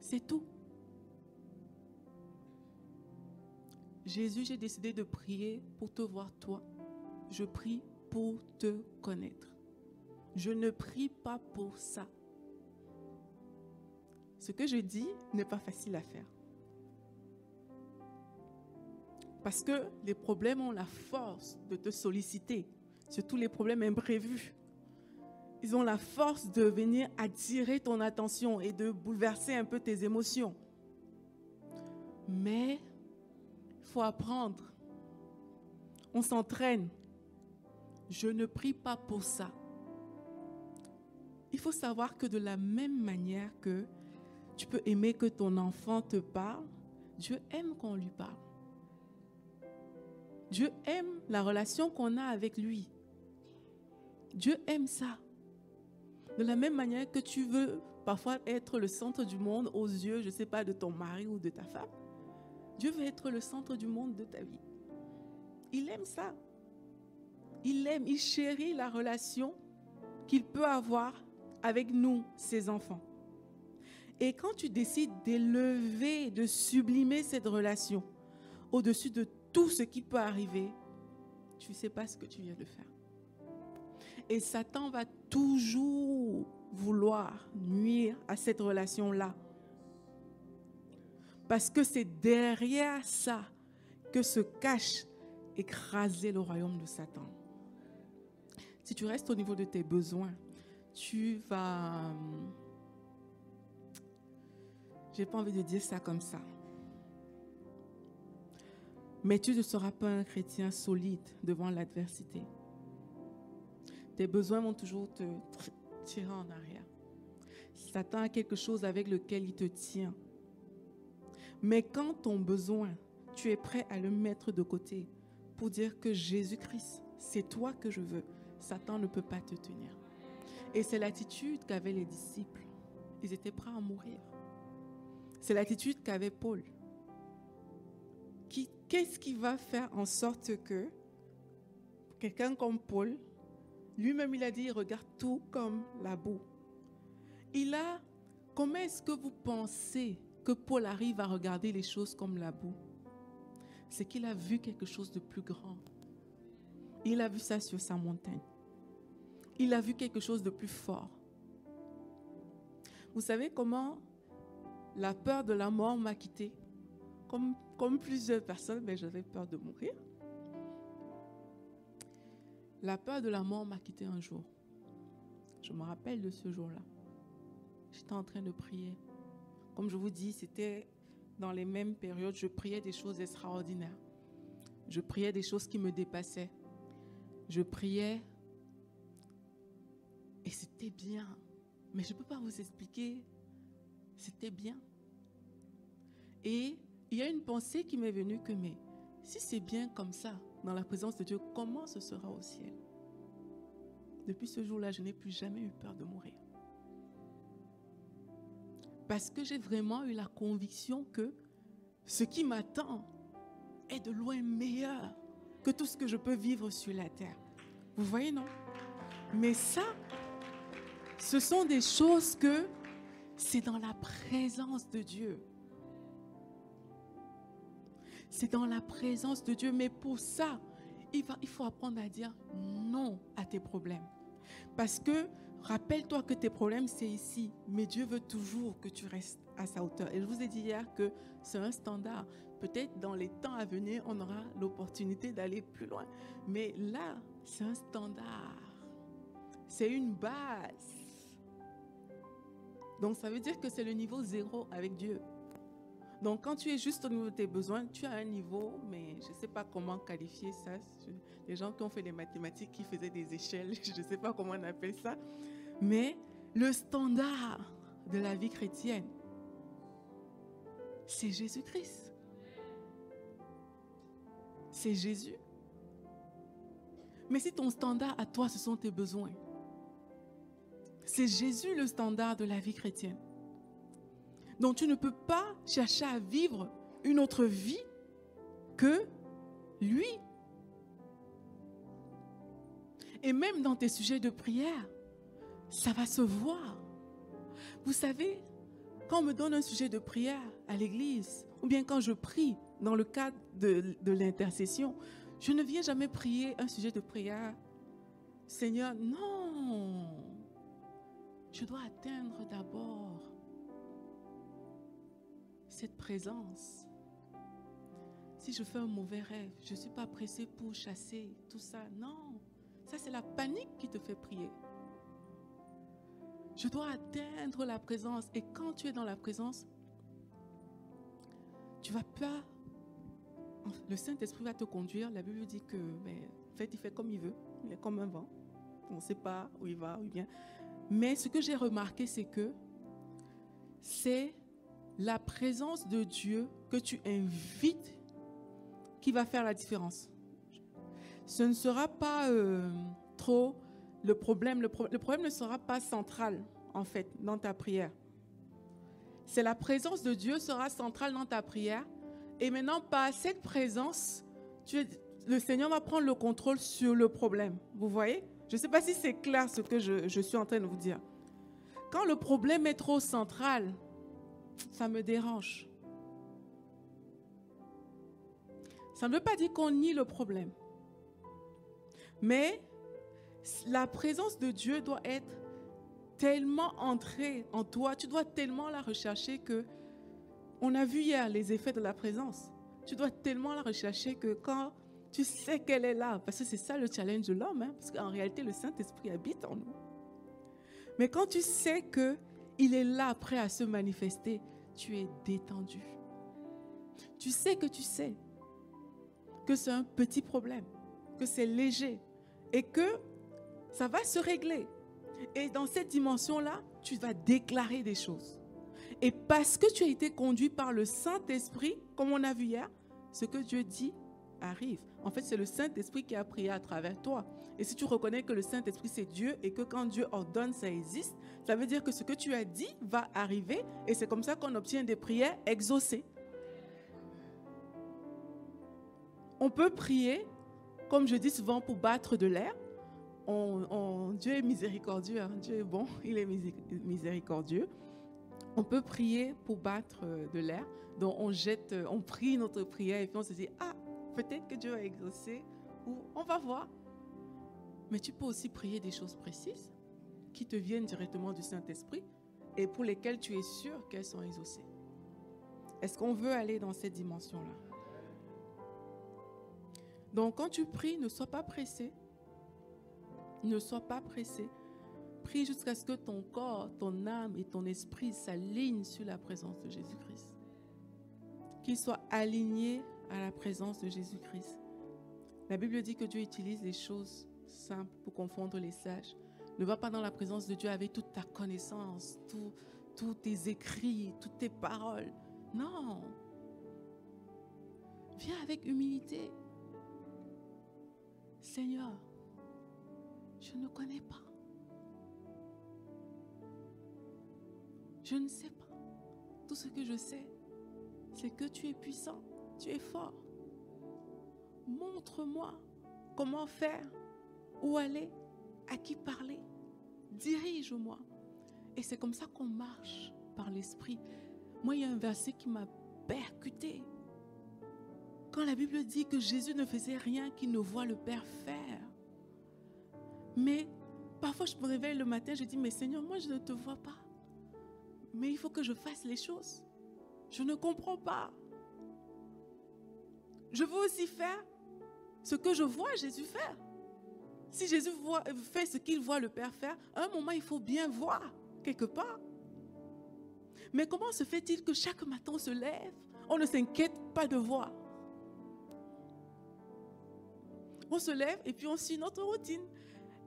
C'est tout. Jésus, j'ai décidé de prier pour te voir toi. Je prie pour te connaître. Je ne prie pas pour ça. Ce que je dis n'est pas facile à faire. Parce que les problèmes ont la force de te solliciter, surtout les problèmes imprévus. Ils ont la force de venir attirer ton attention et de bouleverser un peu tes émotions. Mais apprendre. On s'entraîne. Je ne prie pas pour ça. Il faut savoir que de la même manière que tu peux aimer que ton enfant te parle, Dieu aime qu'on lui parle. Dieu aime la relation qu'on a avec lui. Dieu aime ça. De la même manière que tu veux parfois être le centre du monde aux yeux, je ne sais pas, de ton mari ou de ta femme, Dieu veut être le centre du monde de ta vie. Il aime ça. Il aime, il chérit la relation qu'il peut avoir avec nous, ses enfants. Et quand tu décides d'élever, de sublimer cette relation au-dessus de tout ce qui peut arriver, tu ne sais pas ce que tu viens de faire. Et Satan va toujours vouloir nuire à cette relation-là. Parce que c'est derrière ça que se cache écraser le royaume de Satan. Si tu restes au niveau de tes besoins, tu vas... J'ai pas envie de dire ça comme ça. Mais tu ne seras pas un chrétien solide devant l'adversité. Tes besoins vont toujours te tirer en arrière. Satan a quelque chose avec lequel il te tient. Mais quand ton besoin, tu es prêt à le mettre de côté pour dire que Jésus-Christ, c'est toi que je veux, Satan ne peut pas te tenir. Et c'est l'attitude qu'avaient les disciples. Ils étaient prêts à mourir. C'est l'attitude qu'avait Paul. Qu'est-ce qui va faire en sorte que quelqu'un comme Paul lui-même, il a dit, il regarde tout comme la boue. Il a, comment est-ce que vous pensez que Paul arrive à regarder les choses comme la boue C'est qu'il a vu quelque chose de plus grand. Il a vu ça sur sa montagne. Il a vu quelque chose de plus fort. Vous savez comment la peur de la mort m'a quitté? Comme, plusieurs personnes, mais j'avais peur de mourir. La peur de la mort m'a quitté un jour. Je me rappelle de ce jour-là. J'étais en train de prier. Comme je vous dis, c'était dans les mêmes périodes, je priais des choses extraordinaires. Je priais des choses qui me dépassaient. Je priais et c'était bien. Mais je ne peux pas vous expliquer. C'était bien. Et il y a une pensée qui m'est venue que, mais si c'est bien comme ça, dans la présence de Dieu, comment ce sera au ciel? Depuis ce jour-là, je n'ai plus jamais eu peur de mourir. Parce que j'ai vraiment eu la conviction que ce qui m'attend est de loin meilleur que tout ce que je peux vivre sur la terre. Vous voyez, non? Mais ça, ce sont des choses que c'est dans la présence de Dieu c'est dans la présence de Dieu. Mais pour ça, il, faut apprendre à dire non à tes problèmes. Parce que rappelle-toi que tes problèmes, c'est ici. Mais Dieu veut toujours que tu restes à sa hauteur. Et je vous ai dit hier que c'est un standard. Peut-être dans les temps à venir, on aura l'opportunité d'aller plus loin. Mais là, c'est un standard. C'est une base. Donc ça veut dire que c'est le niveau zéro avec Dieu. Donc, quand tu es juste au niveau de tes besoins, tu as un niveau, mais je ne sais pas comment qualifier ça. Les gens qui ont fait des mathématiques, qui faisaient des échelles, <laughs> je ne sais pas comment on appelle ça. Mais le standard de la vie chrétienne, c'est Jésus-Christ. c'est Jésus. Mais si ton standard à toi, ce sont tes besoins, c'est Jésus le standard de la vie chrétienne. Donc tu ne peux pas chercher à vivre une autre vie que lui. Et même dans tes sujets de prière, ça va se voir. Vous savez, quand on me donne un sujet de prière à l'église, ou bien quand je prie dans le cadre de, l'intercession, je ne viens jamais prier un sujet de prière. Seigneur, non. Je dois atteindre d'abord cette présence. Si je fais un mauvais rêve, je ne suis pas pressé pour chasser tout ça. Non, ça c'est la panique qui te fait prier. Je dois atteindre la présence. Et quand tu es dans la présence, tu vas pas. Le Saint-Esprit va te conduire. La Bible dit que, mais, en fait, il fait comme il veut. Il est comme un vent. On ne sait pas où il va, où il vient. Mais ce que j'ai remarqué, c'est que c'est la présence de Dieu que tu invites qui va faire la différence. Ce ne sera pas euh, trop le problème. Le, problème ne sera pas central, en fait, dans ta prière. C'est la présence de Dieu sera centrale dans ta prière. Et maintenant, par cette présence, le Seigneur va prendre le contrôle sur le problème. Vous voyez? Je ne sais pas si c'est clair ce que je, je suis en train de vous dire. Quand le problème est trop central, ça me dérange. Ça ne veut pas dire qu'on nie le problème. Mais la présence de Dieu doit être tellement entrée en toi, tu dois tellement la rechercher que on a vu hier les effets de la présence. Tu dois tellement la rechercher que quand tu sais qu'elle est là, parce que c'est ça le challenge de l'homme, hein, parce qu'en réalité le Saint-Esprit habite en nous. Mais quand tu sais que il est là, prêt à se manifester, tu es détendu. Tu sais que tu sais que c'est un petit problème, que c'est léger et que ça va se régler. Et dans cette dimension-là, tu vas déclarer des choses. Et parce que tu as été conduit par le Saint-Esprit, comme on a vu hier, ce que Dieu dit arrive. En fait, c'est le Saint-Esprit qui a prié à travers toi. Et si tu reconnais que le Saint-Esprit, c'est Dieu et que quand Dieu ordonne, ça existe, ça veut dire que ce que tu as dit va arriver. Et c'est comme ça qu'on obtient des prières exaucées. On peut prier, comme je dis souvent, pour battre de l'air. Dieu est miséricordieux, hein. Dieu est bon, il est miséricordieux. On peut prier pour battre euh, de l'air. Donc on jette, euh, on prie notre prière et puis on se dit, ah, peut-être que Dieu a exaucé, ou on va voir. Mais tu peux aussi prier des choses précises qui te viennent directement du Saint-Esprit et pour lesquelles tu es sûr qu'elles sont exaucées. Est-ce qu'on veut aller dans cette dimension-là? Donc quand tu pries, ne sois pas pressé. Ne sois pas pressé. Prie jusqu'à ce que ton corps, ton âme et ton esprit s'alignent sur la présence de Jésus-Christ. Qu'ils soient alignés à la présence de Jésus-Christ. La Bible dit que Dieu utilise les choses simples pour confondre les sages. Ne va pas dans la présence de Dieu avec toute ta connaissance, tous tes écrits, toutes tes paroles. Non. Viens avec humilité. Seigneur, je ne connais pas. Je ne sais pas. Tout ce que je sais, c'est que tu es puissant, tu es fort. Montre-moi comment faire, où aller, à qui parler. Dirige-moi. Et c'est comme ça qu'on marche par l'Esprit. Moi, il y a un verset qui m'a percuté. Quand la Bible dit que Jésus ne faisait rien qu'il ne voit le Père faire. Mais parfois, je me réveille le matin, je dis, mais Seigneur, moi, je ne te vois pas. Mais il faut que je fasse les choses. Je ne comprends pas. Je veux aussi faire ce que je vois Jésus faire. Si Jésus voit, fait ce qu'il voit le Père faire, à un moment, il faut bien voir quelque part. Mais comment se fait-il que chaque matin on se lève, on ne s'inquiète pas de voir? On se lève et puis on suit notre routine.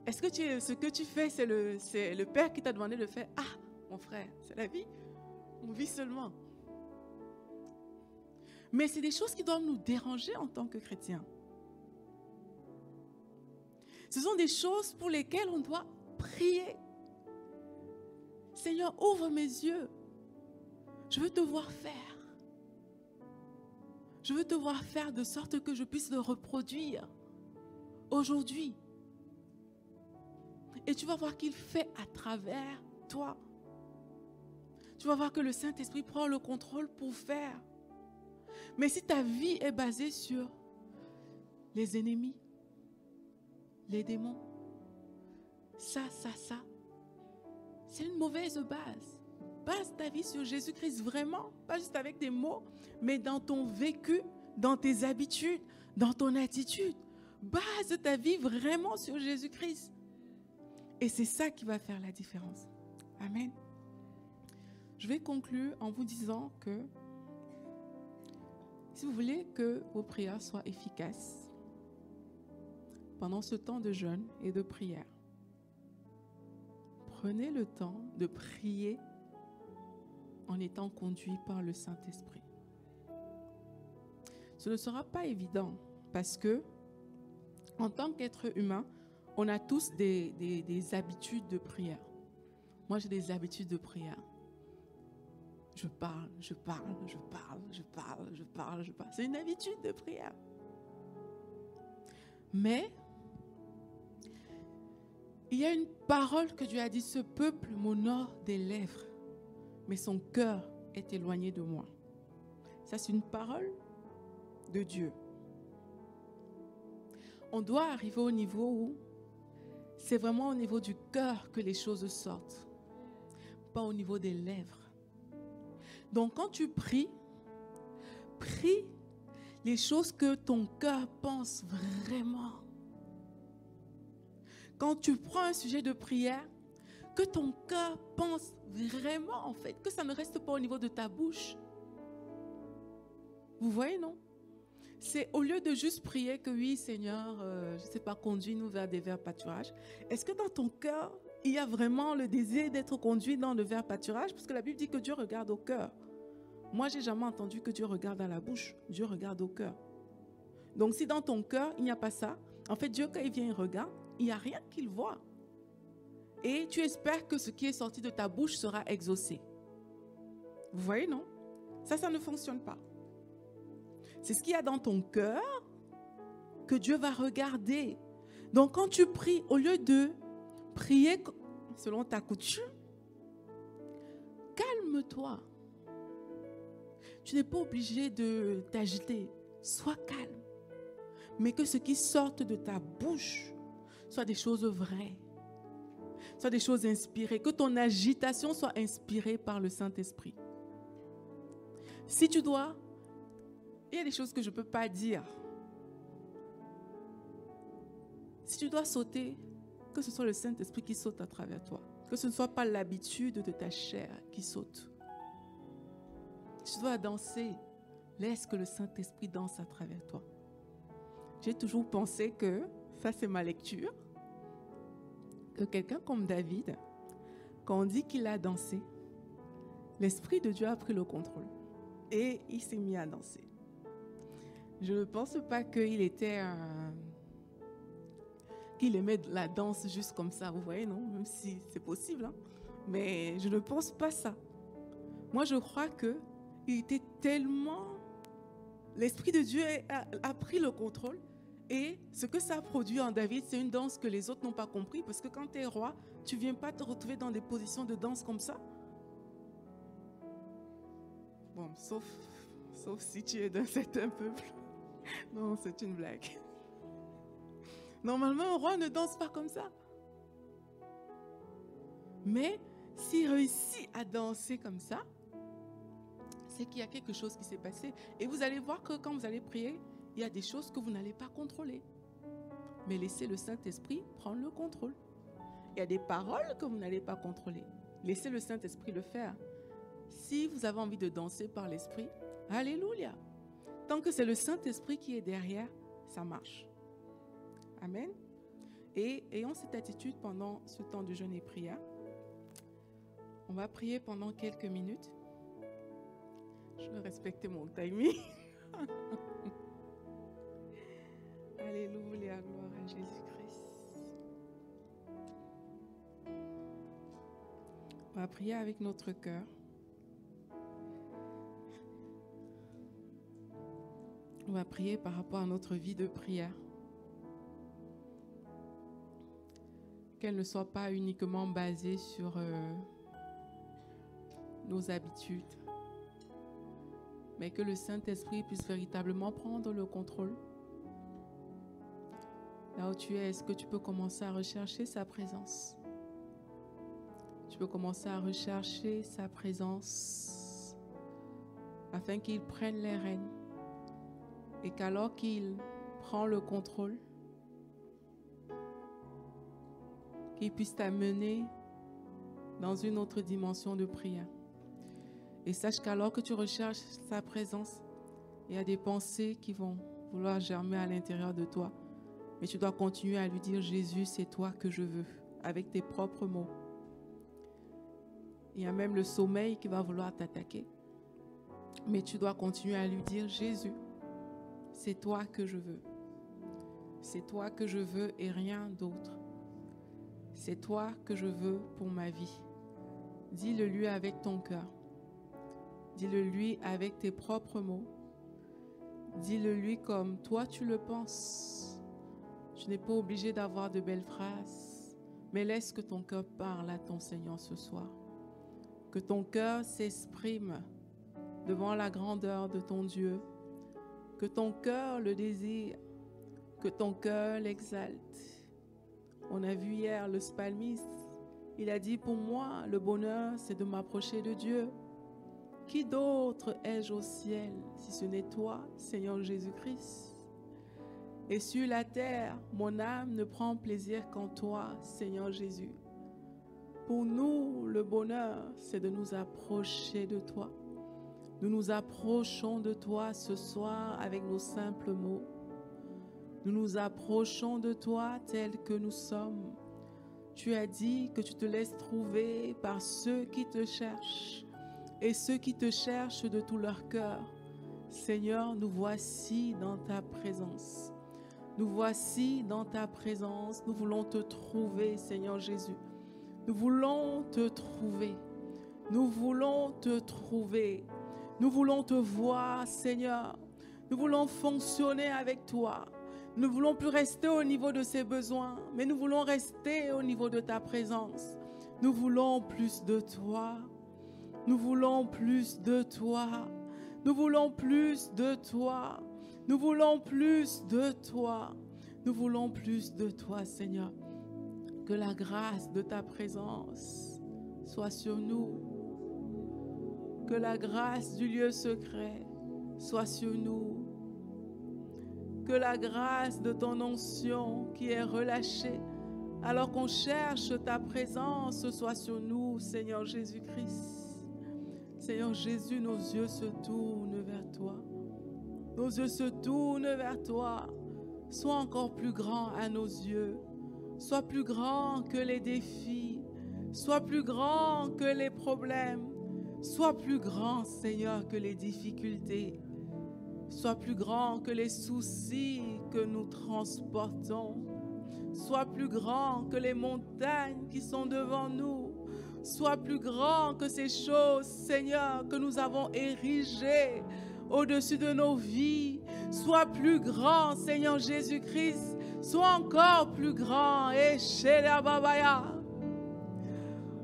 Est-ce que tu ce que tu fais, c'est le, le Père qui t'a demandé de faire Ah, mon frère, c'est la vie. On vit seulement. Mais c'est des choses qui doivent nous déranger en tant que chrétiens. Ce sont des choses pour lesquelles on doit prier. Seigneur, ouvre mes yeux. Je veux te voir faire. Je veux te voir faire de sorte que je puisse le reproduire aujourd'hui. Et tu vas voir qu'il fait à travers toi. Tu vas voir que le Saint-Esprit prend le contrôle pour faire. Mais si ta vie est basée sur les ennemis, les démons, ça, ça, ça, c'est une mauvaise base. Base ta vie sur Jésus-Christ vraiment, pas juste avec des mots, mais dans ton vécu, dans tes habitudes, dans ton attitude. Base ta vie vraiment sur Jésus-Christ. Et c'est ça qui va faire la différence. Amen. Je vais conclure en vous disant que si vous voulez que vos prières soient efficaces pendant ce temps de jeûne et de prière, prenez le temps de prier en étant conduit par le Saint-Esprit. Ce ne sera pas évident parce que, en tant qu'être humain, on a tous des, des habitudes de prière. Moi, j'ai des habitudes de prière. Je parle, je parle, je parle, je parle, je parle, je parle. C'est une habitude de prière. Mais il y a une parole que Dieu a dit, ce peuple m'honore des lèvres, mais son cœur est éloigné de moi. Ça, c'est une parole de Dieu. On doit arriver au niveau où c'est vraiment au niveau du cœur que les choses sortent, pas au niveau des lèvres. Donc quand tu pries, prie les choses que ton cœur pense vraiment. Quand tu prends un sujet de prière, que ton cœur pense vraiment en fait, que ça ne reste pas au niveau de ta bouche. Vous voyez, non? C'est au lieu de juste prier que oui, Seigneur, euh, je ne sais pas, conduis-nous vers des verts pâturages. Est-ce que dans ton cœur, il y a vraiment le désir d'être conduit dans le vert pâturage, parce que la Bible dit que Dieu regarde au cœur. Moi, j'ai jamais entendu que Dieu regarde à la bouche, Dieu regarde au cœur. Donc, si dans ton cœur, il n'y a pas ça, en fait, Dieu, quand il vient, il regarde, il n'y a rien qu'il voit. Et tu espères que ce qui est sorti de ta bouche sera exaucé. Vous voyez, non? Ça, ça ne fonctionne pas. C'est ce qu'il y a dans ton cœur que Dieu va regarder. Donc, quand tu pries, au lieu de prier selon ta coutume, calme-toi. Tu n'es pas obligé de t'agiter. Sois calme. Mais que ce qui sorte de ta bouche soit des choses vraies, soit des choses inspirées, que ton agitation soit inspirée par le Saint-Esprit. Si tu dois, il y a des choses que je ne peux pas dire. Si tu dois sauter, que ce soit le Saint-Esprit qui saute à travers toi, que ce ne soit pas l'habitude de ta chair qui saute. Si tu dois danser, laisse que le Saint-Esprit danse à travers toi. J'ai toujours pensé que, ça c'est ma lecture, que quelqu'un comme David, quand on dit qu'il a dansé, l'Esprit de Dieu a pris le contrôle et il s'est mis à danser. Je ne pense pas qu'il était qu'il aimait la danse juste comme ça, vous voyez, non? Même si c'est possible, hein? mais je ne pense pas ça. Moi, je crois que il était tellement... L'Esprit de Dieu a, pris le contrôle. Et ce que ça a produit en David, c'est une danse que les autres n'ont pas compris. Parce que quand tu es roi, tu ne viens pas te retrouver dans des positions de danse comme ça. Bon, sauf, sauf si tu es d'un certain peuple. <laughs> Non, c'est une blague. Normalement, un roi ne danse pas comme ça. Mais s'il réussit à danser comme ça, c'est qu'il y a quelque chose qui s'est passé. Et vous allez voir que quand vous allez prier, il y a des choses que vous n'allez pas contrôler. Mais laissez le Saint-Esprit prendre le contrôle. Il y a des paroles que vous n'allez pas contrôler. Laissez le Saint-Esprit le faire. Si vous avez envie de danser par l'Esprit, Alléluia. Tant que c'est le Saint-Esprit qui est derrière, ça marche. Amen. Et ayant cette attitude pendant ce temps de jeûne et prière, on va prier pendant quelques minutes. Je vais respecter mon timing. <laughs> Alléluia, gloire à Jésus-Christ. On va prier avec notre cœur. On va prier par rapport à notre vie de prière. Qu'elle ne soit pas uniquement basée sur euh, nos habitudes, mais que le Saint-Esprit puisse véritablement prendre le contrôle. Là où tu es, est-ce que tu peux commencer à rechercher sa présence? Tu peux commencer à rechercher sa présence afin qu'il prenne les rênes et qu'alors qu'il prend le contrôle, qu'il puisse t'amener dans une autre dimension de prière. Et sache qu'alors que tu recherches sa présence, il y a des pensées qui vont vouloir germer à l'intérieur de toi. Mais tu dois continuer à lui dire, Jésus, c'est toi que je veux, avec tes propres mots. Il y a même le sommeil qui va vouloir t'attaquer. Mais tu dois continuer à lui dire, Jésus, c'est toi que je veux. C'est toi que je veux et rien d'autre. C'est toi que je veux pour ma vie. Dis-le lui avec ton cœur. Dis-le lui avec tes propres mots. Dis-le lui comme toi tu le penses. Tu n'es pas obligé d'avoir de belles phrases, mais laisse que ton cœur parle à ton Seigneur ce soir. Que ton cœur s'exprime devant la grandeur de ton Dieu. Que ton cœur le désire. Que ton cœur l'exalte. On a vu hier le spalmiste. Il a dit, pour moi, le bonheur, c'est de m'approcher de Dieu. Qui d'autre ai-je au ciel si ce n'est toi, Seigneur Jésus-Christ? Et sur la terre, mon âme ne prend plaisir qu'en toi, Seigneur Jésus. Pour nous, le bonheur, c'est de nous approcher de toi. Nous nous approchons de toi ce soir avec nos simples mots. Nous nous approchons de toi tel que nous sommes. Tu as dit que tu te laisses trouver par ceux qui te cherchent et ceux qui te cherchent de tout leur cœur. Seigneur, nous voici dans ta présence. Nous voici dans ta présence. Nous voulons te trouver, Seigneur Jésus. Nous voulons te trouver. Nous voulons te trouver. Nous voulons te voir, Seigneur. Nous voulons fonctionner avec toi. Nous ne voulons plus rester au niveau de ses besoins, mais nous voulons rester au niveau de ta présence. Nous voulons plus de toi. Nous voulons plus de toi. Nous voulons plus de toi. Nous voulons plus de toi. Nous voulons plus de toi, Seigneur. Que la grâce de ta présence soit sur nous. Que la grâce du lieu secret soit sur nous. Que la grâce de ton onction qui est relâchée alors qu'on cherche ta présence soit sur nous, Seigneur Jésus-Christ. Seigneur Jésus, nos yeux se tournent vers toi. Nos yeux se tournent vers toi. Sois encore plus grand à nos yeux. Sois plus grand que les défis. Sois plus grand que les problèmes. Sois plus grand, Seigneur, que les difficultés. Sois plus grand que les soucis que nous transportons. Sois plus grand que les montagnes qui sont devant nous. Sois plus grand que ces choses, Seigneur, que nous avons érigées au-dessus de nos vies. Sois plus grand, Seigneur Jésus-Christ. Sois encore plus grand. Et chez babaya.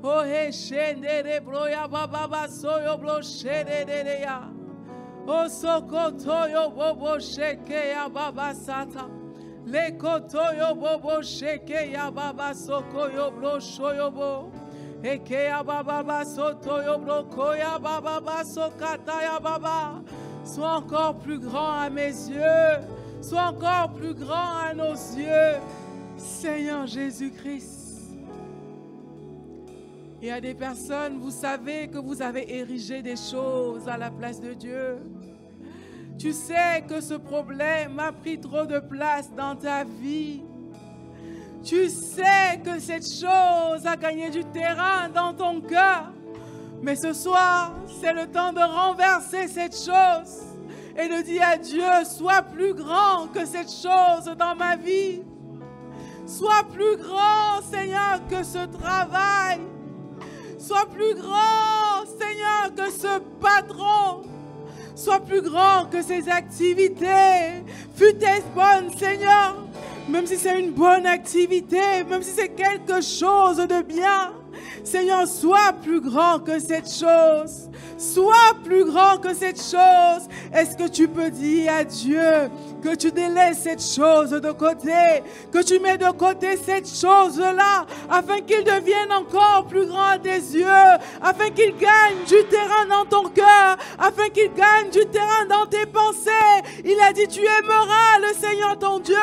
Oh, he shendere broya bababa soyo blo shendere ya. Oh, sokoto yo bobo sheke ya baba sata. Le koto yo bobo sheke ya baba soko yo blo shoyo bo. Eke ya baba ba soto yo blo koya baba ba sokata ya baba. Sois encore plus grand à mes yeux. Sois encore plus grand à nos yeux. Seigneur Jésus-Christ. Il y a des personnes, vous savez que vous avez érigé des choses à la place de Dieu. Tu sais que ce problème a pris trop de place dans ta vie. Tu sais que cette chose a gagné du terrain dans ton cœur. Mais ce soir, c'est le temps de renverser cette chose et de dire à Dieu, sois plus grand que cette chose dans ma vie. Sois plus grand, Seigneur, que ce travail. Sois plus grand, Seigneur, que ce patron. Sois plus grand que ses activités. Fut-elle bonne, Seigneur. Même si c'est une bonne activité, même si c'est quelque chose de bien. Seigneur, sois plus grand que cette chose. Sois plus grand que cette chose. Est-ce que tu peux dire à Dieu que tu délaisses cette chose de côté, que tu mets de côté cette chose-là, afin qu'il devienne encore plus grand à tes yeux, afin qu'il gagne du terrain dans ton cœur, afin qu'il gagne du terrain dans tes pensées. Il a dit, tu aimeras le Seigneur ton Dieu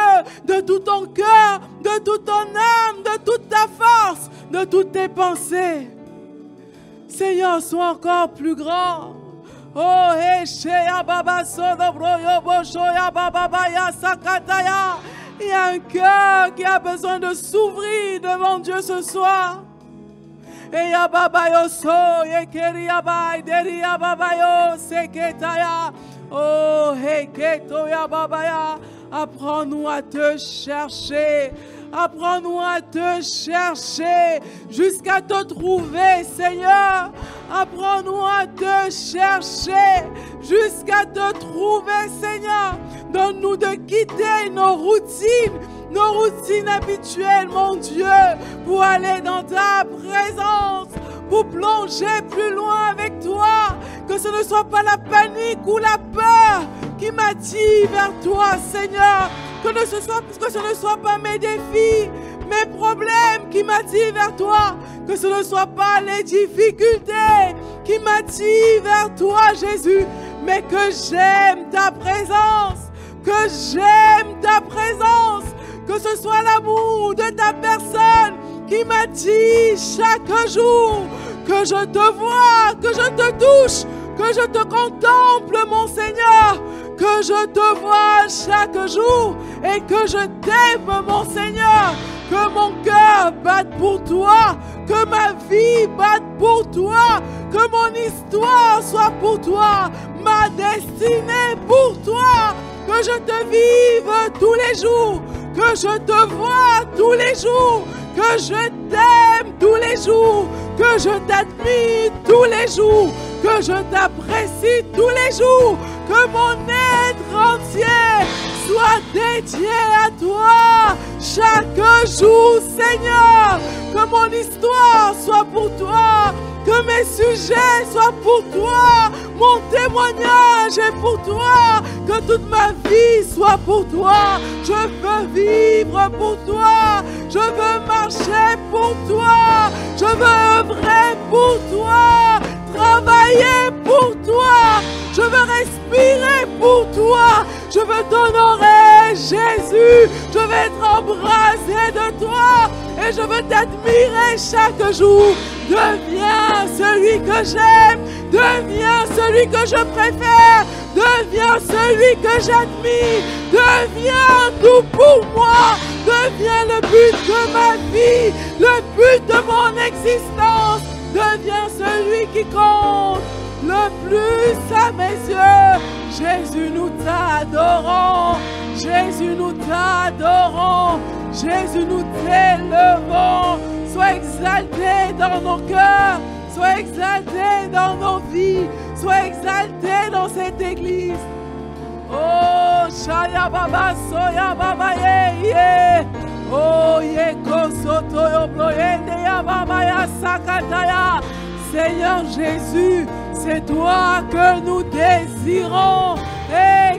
de tout ton cœur, de toute ton âme, de toute ta force, de toutes tes pensées. Seigneur, sois encore plus grand. Oh, Esheya Baba Sakataya. Il y a un cœur qui a besoin de s'ouvrir devant Dieu ce soir. Et ya baba yo so, yo. Oh, hey, keto ya baba ya. Apprends-nous à te chercher. Apprends-nous à te chercher jusqu'à te trouver, Seigneur. Apprends-nous à te chercher jusqu'à te trouver, Seigneur. Donne-nous de quitter nos routines, nos routines habituelles, mon Dieu, pour aller dans ta présence, pour plonger plus loin avec toi. Que ce ne soit pas la panique ou la peur qui m'attire vers toi, Seigneur. Que, ne ce que ce ne soit pas mes défis, mes problèmes qui m'attirent vers toi. Que ce ne soit pas les difficultés qui m'attirent vers toi, Jésus. Mais que j'aime ta présence. Que j'aime ta présence. Que ce soit l'amour de ta personne qui m'attire chaque jour. Que je te vois, que je te touche, que je te contemple, mon Seigneur que je te vois chaque jour et que je t'aime, mon Seigneur. Que mon cœur batte pour toi, que ma vie batte pour toi, que mon histoire soit pour toi, ma destinée pour toi, que je te vive tous les jours, que je te vois tous les jours, que je t'aime tous les jours, que je t'admire tous les jours, que je t'apprécie tous les jours, que mon être entier soit dédié à toi chaque jour, Seigneur. Que mon histoire soit pour toi, que mes sujets soient pour toi, mon témoignage est pour toi, que toute ma vie soit pour toi. Je veux vivre pour toi, je veux marcher pour toi, je veux œuvrer pour toi, travailler pour toi, je veux respirer pour toi, je veux t'honorer, Jésus, je veux être embrasé de toi. Et je veux t'admirer chaque jour. Deviens celui que j'aime, deviens celui que je préfère, deviens celui que j'admire, deviens tout pour moi, deviens le but de ma vie, le but de mon existence, deviens celui qui compte le plus à mes yeux. Jésus, nous t'adorons. Jésus, nous t'adorons. Jésus, nous t'élevons. Sois exalté dans nos cœurs. Sois exalté dans nos vies. Sois exalté dans cette église. Oh, Shaya Baba, Soya Baba, ye, Oh, ye Kosoto, Yobloyende, Ya Baba, Ya Sakataya. Seigneur Jésus, c'est toi que nous désirons. Et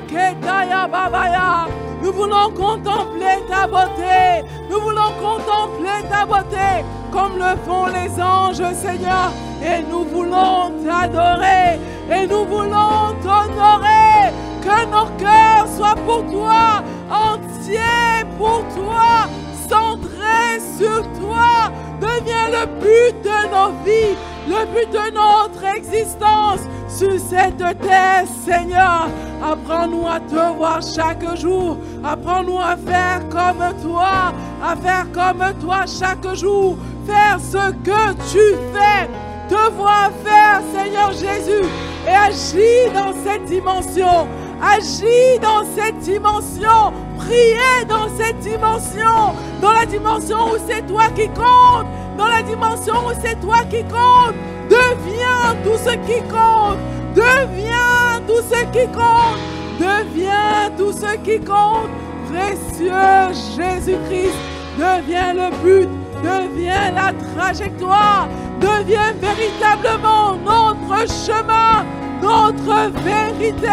Babaya, nous voulons contempler ta beauté. Nous voulons contempler ta beauté comme le font les anges, Seigneur. Et nous voulons t'adorer. Et nous voulons t'honorer. Que nos cœurs soient pour toi, entiers pour toi, centrés sur toi. Deviens le but de nos vies le but de notre existence sur cette terre, Seigneur. Apprends-nous à te voir chaque jour. Apprends-nous à faire comme toi, à faire comme toi chaque jour. Faire ce que tu fais. Te voir faire, Seigneur Jésus, et agir dans cette dimension. Agis dans cette dimension. Priez dans cette dimension. Dans la dimension où c'est toi qui compte dans la dimension où c'est toi qui compte. Deviens tout ce qui compte. Deviens tout ce qui compte. Deviens tout ce qui compte. Précieux Jésus-Christ, deviens le but, deviens la trajectoire, deviens véritablement notre chemin, notre vérité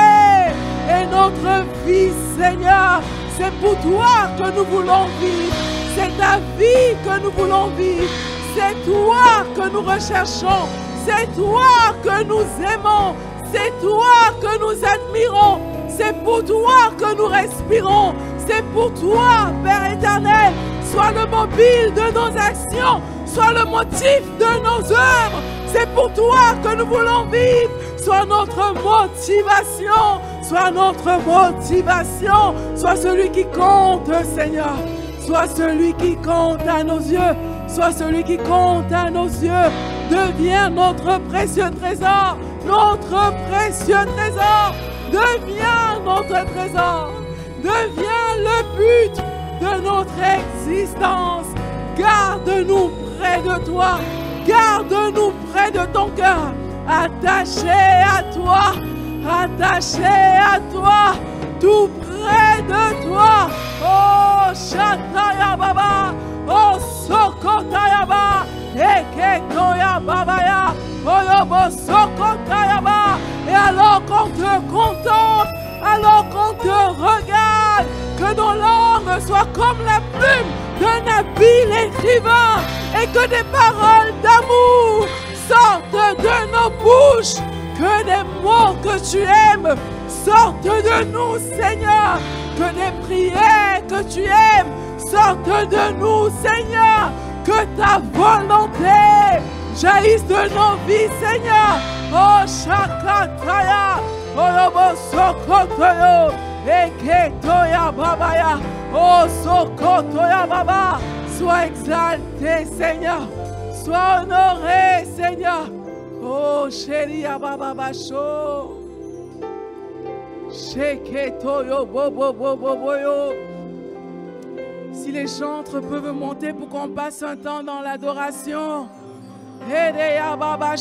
et notre vie, Seigneur. C'est pour toi que nous voulons vivre. C'est ta vie que nous voulons vivre. C'est toi que nous recherchons. C'est toi que nous aimons. C'est toi que nous admirons. C'est pour toi que nous respirons. C'est pour toi, Père éternel. Sois le mobile de nos actions. Sois le motif de nos œuvres. C'est pour toi que nous voulons vivre. Sois notre motivation. Sois notre motivation. Sois celui qui compte, Seigneur. Sois celui qui compte à nos yeux. Sois celui qui compte à nos yeux. Deviens notre précieux trésor. Notre précieux trésor. Deviens notre trésor. Deviens le but de notre existence. Garde-nous près de toi. Garde-nous près de ton cœur. Attaché à toi. Attaché à toi. Tout près de toi. Oh, Shataya Baba. Oh, Sokotayaba. Eketoya Babaya. Oyobo Sokotayaba. Et alors qu'on te contemple, alors qu'on te regarde, que nos langues soient comme la plume d'un habile écrivain et que des paroles d'amour sortent de nos bouches, que des mots que tu aimes. Sortent de nous, Seigneur, que des prières que tu aimes. Sortent de nous, Seigneur, que ta volonté jaillisse de nos vies, Seigneur. Oh, Shakataya, Olobo Sokotoyo, Eketoya Babaya, Oh, Sokotoya Baba, sois exalté, Seigneur, sois honoré, Seigneur. Oh, chéri Baba Bacho, Sheketoyo. Si les chantres peuvent monter pour qu'on passe un temps dans l'adoration. Ede ya baba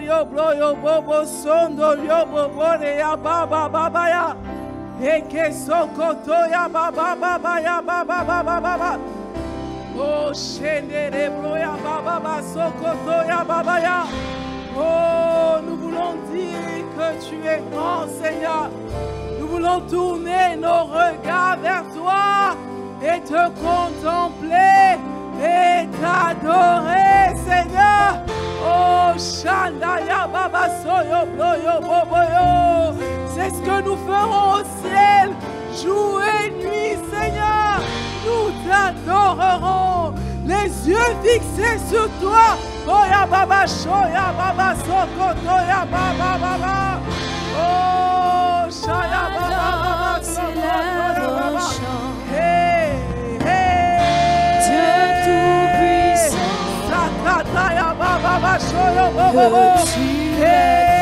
yo blo yo bobo sondo yo bobo de ya baba baba ya. Eke ya ya. Oh shende de blo ya baba baba ya ya. Oh, nous voulons dire que tu es grand Seigneur. Nous voulons tourner nos regards vers toi et te contempler et t'adorer, Seigneur. Oh, Shandaya Baba Soyo Bloyo Boboyo. C'est ce que nous ferons au ciel, jour et nuit, Seigneur. Nous t'adorerons, les yeux fixés sur toi. Oh, ya Baba Shoya Baba Sokoto ya Baba Baba. Oh, Shaya Baba Baba ya Baba. Hey, hey. Dieu tout-puissant, Sakataya Baba Baba Shoyo Bobo. que tu Hey,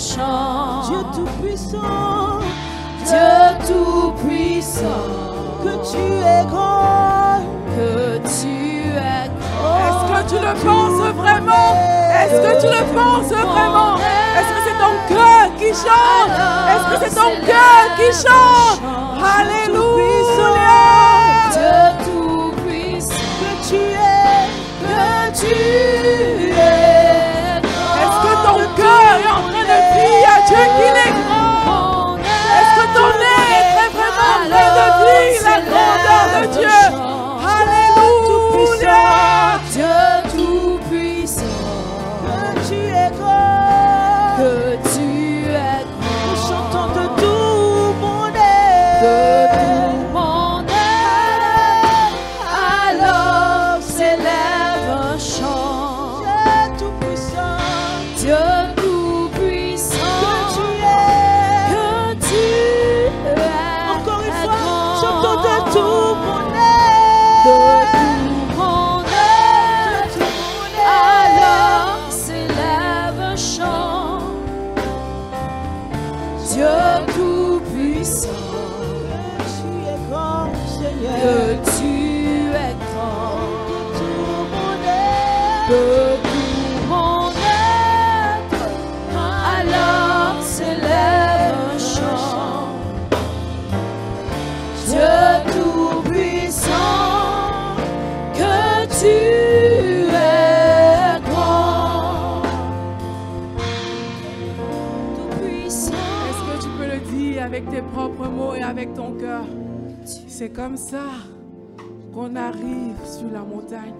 chant. Dieu Tout-Puissant, Dieu tout-puissant, que tu es grand. que tu es Est-ce grand. que tu le penses vraiment? Est-ce que tu le penses vraiment? Est-ce que c'est ton cœur qui chante? Est-ce que c'est ton cœur qui chante Alléluia Dieu tout-puissant, Que tu es, que tu C'est comme ça qu'on arrive sur la montagne.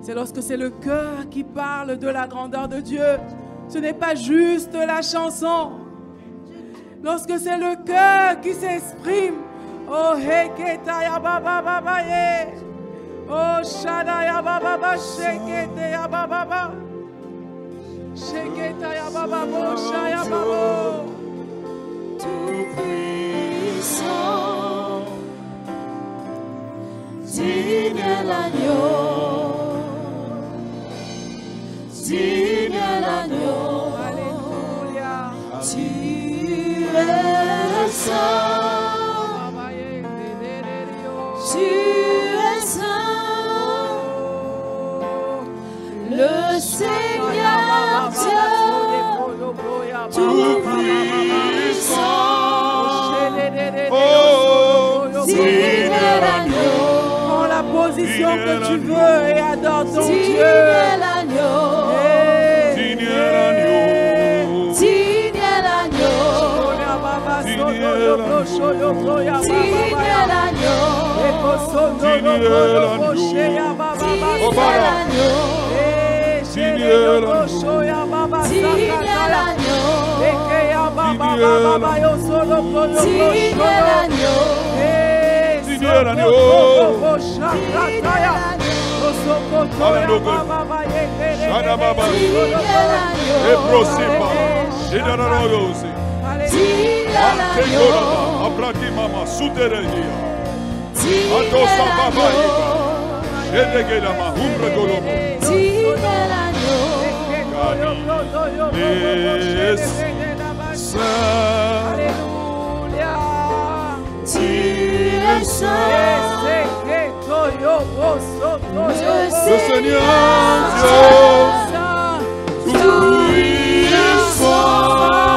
C'est lorsque c'est le cœur qui parle de la grandeur de Dieu. Ce n'est pas juste la chanson. Lorsque c'est le cœur qui s'exprime. Oh, baba baba. Oh, baba baba shekete ya baba baba. Baba babo. Digne est l'agneau, digne est l'agneau, Alléluia. tu es saint, tu es saint, le Seigneur Dieu, Tout-Puissant, l'adoration que tu veux et adore ton Digne Dieu. l'agneau. Hey, Digne l'agneau. Digne l'agneau. Digne l'agneau. Digne l'agneau. Digne l'agneau. Digne l'agneau. Digne l'agneau. Yerani o. Hallelujah. Le Seigneur Dieu. Tout-Puissant. Oh.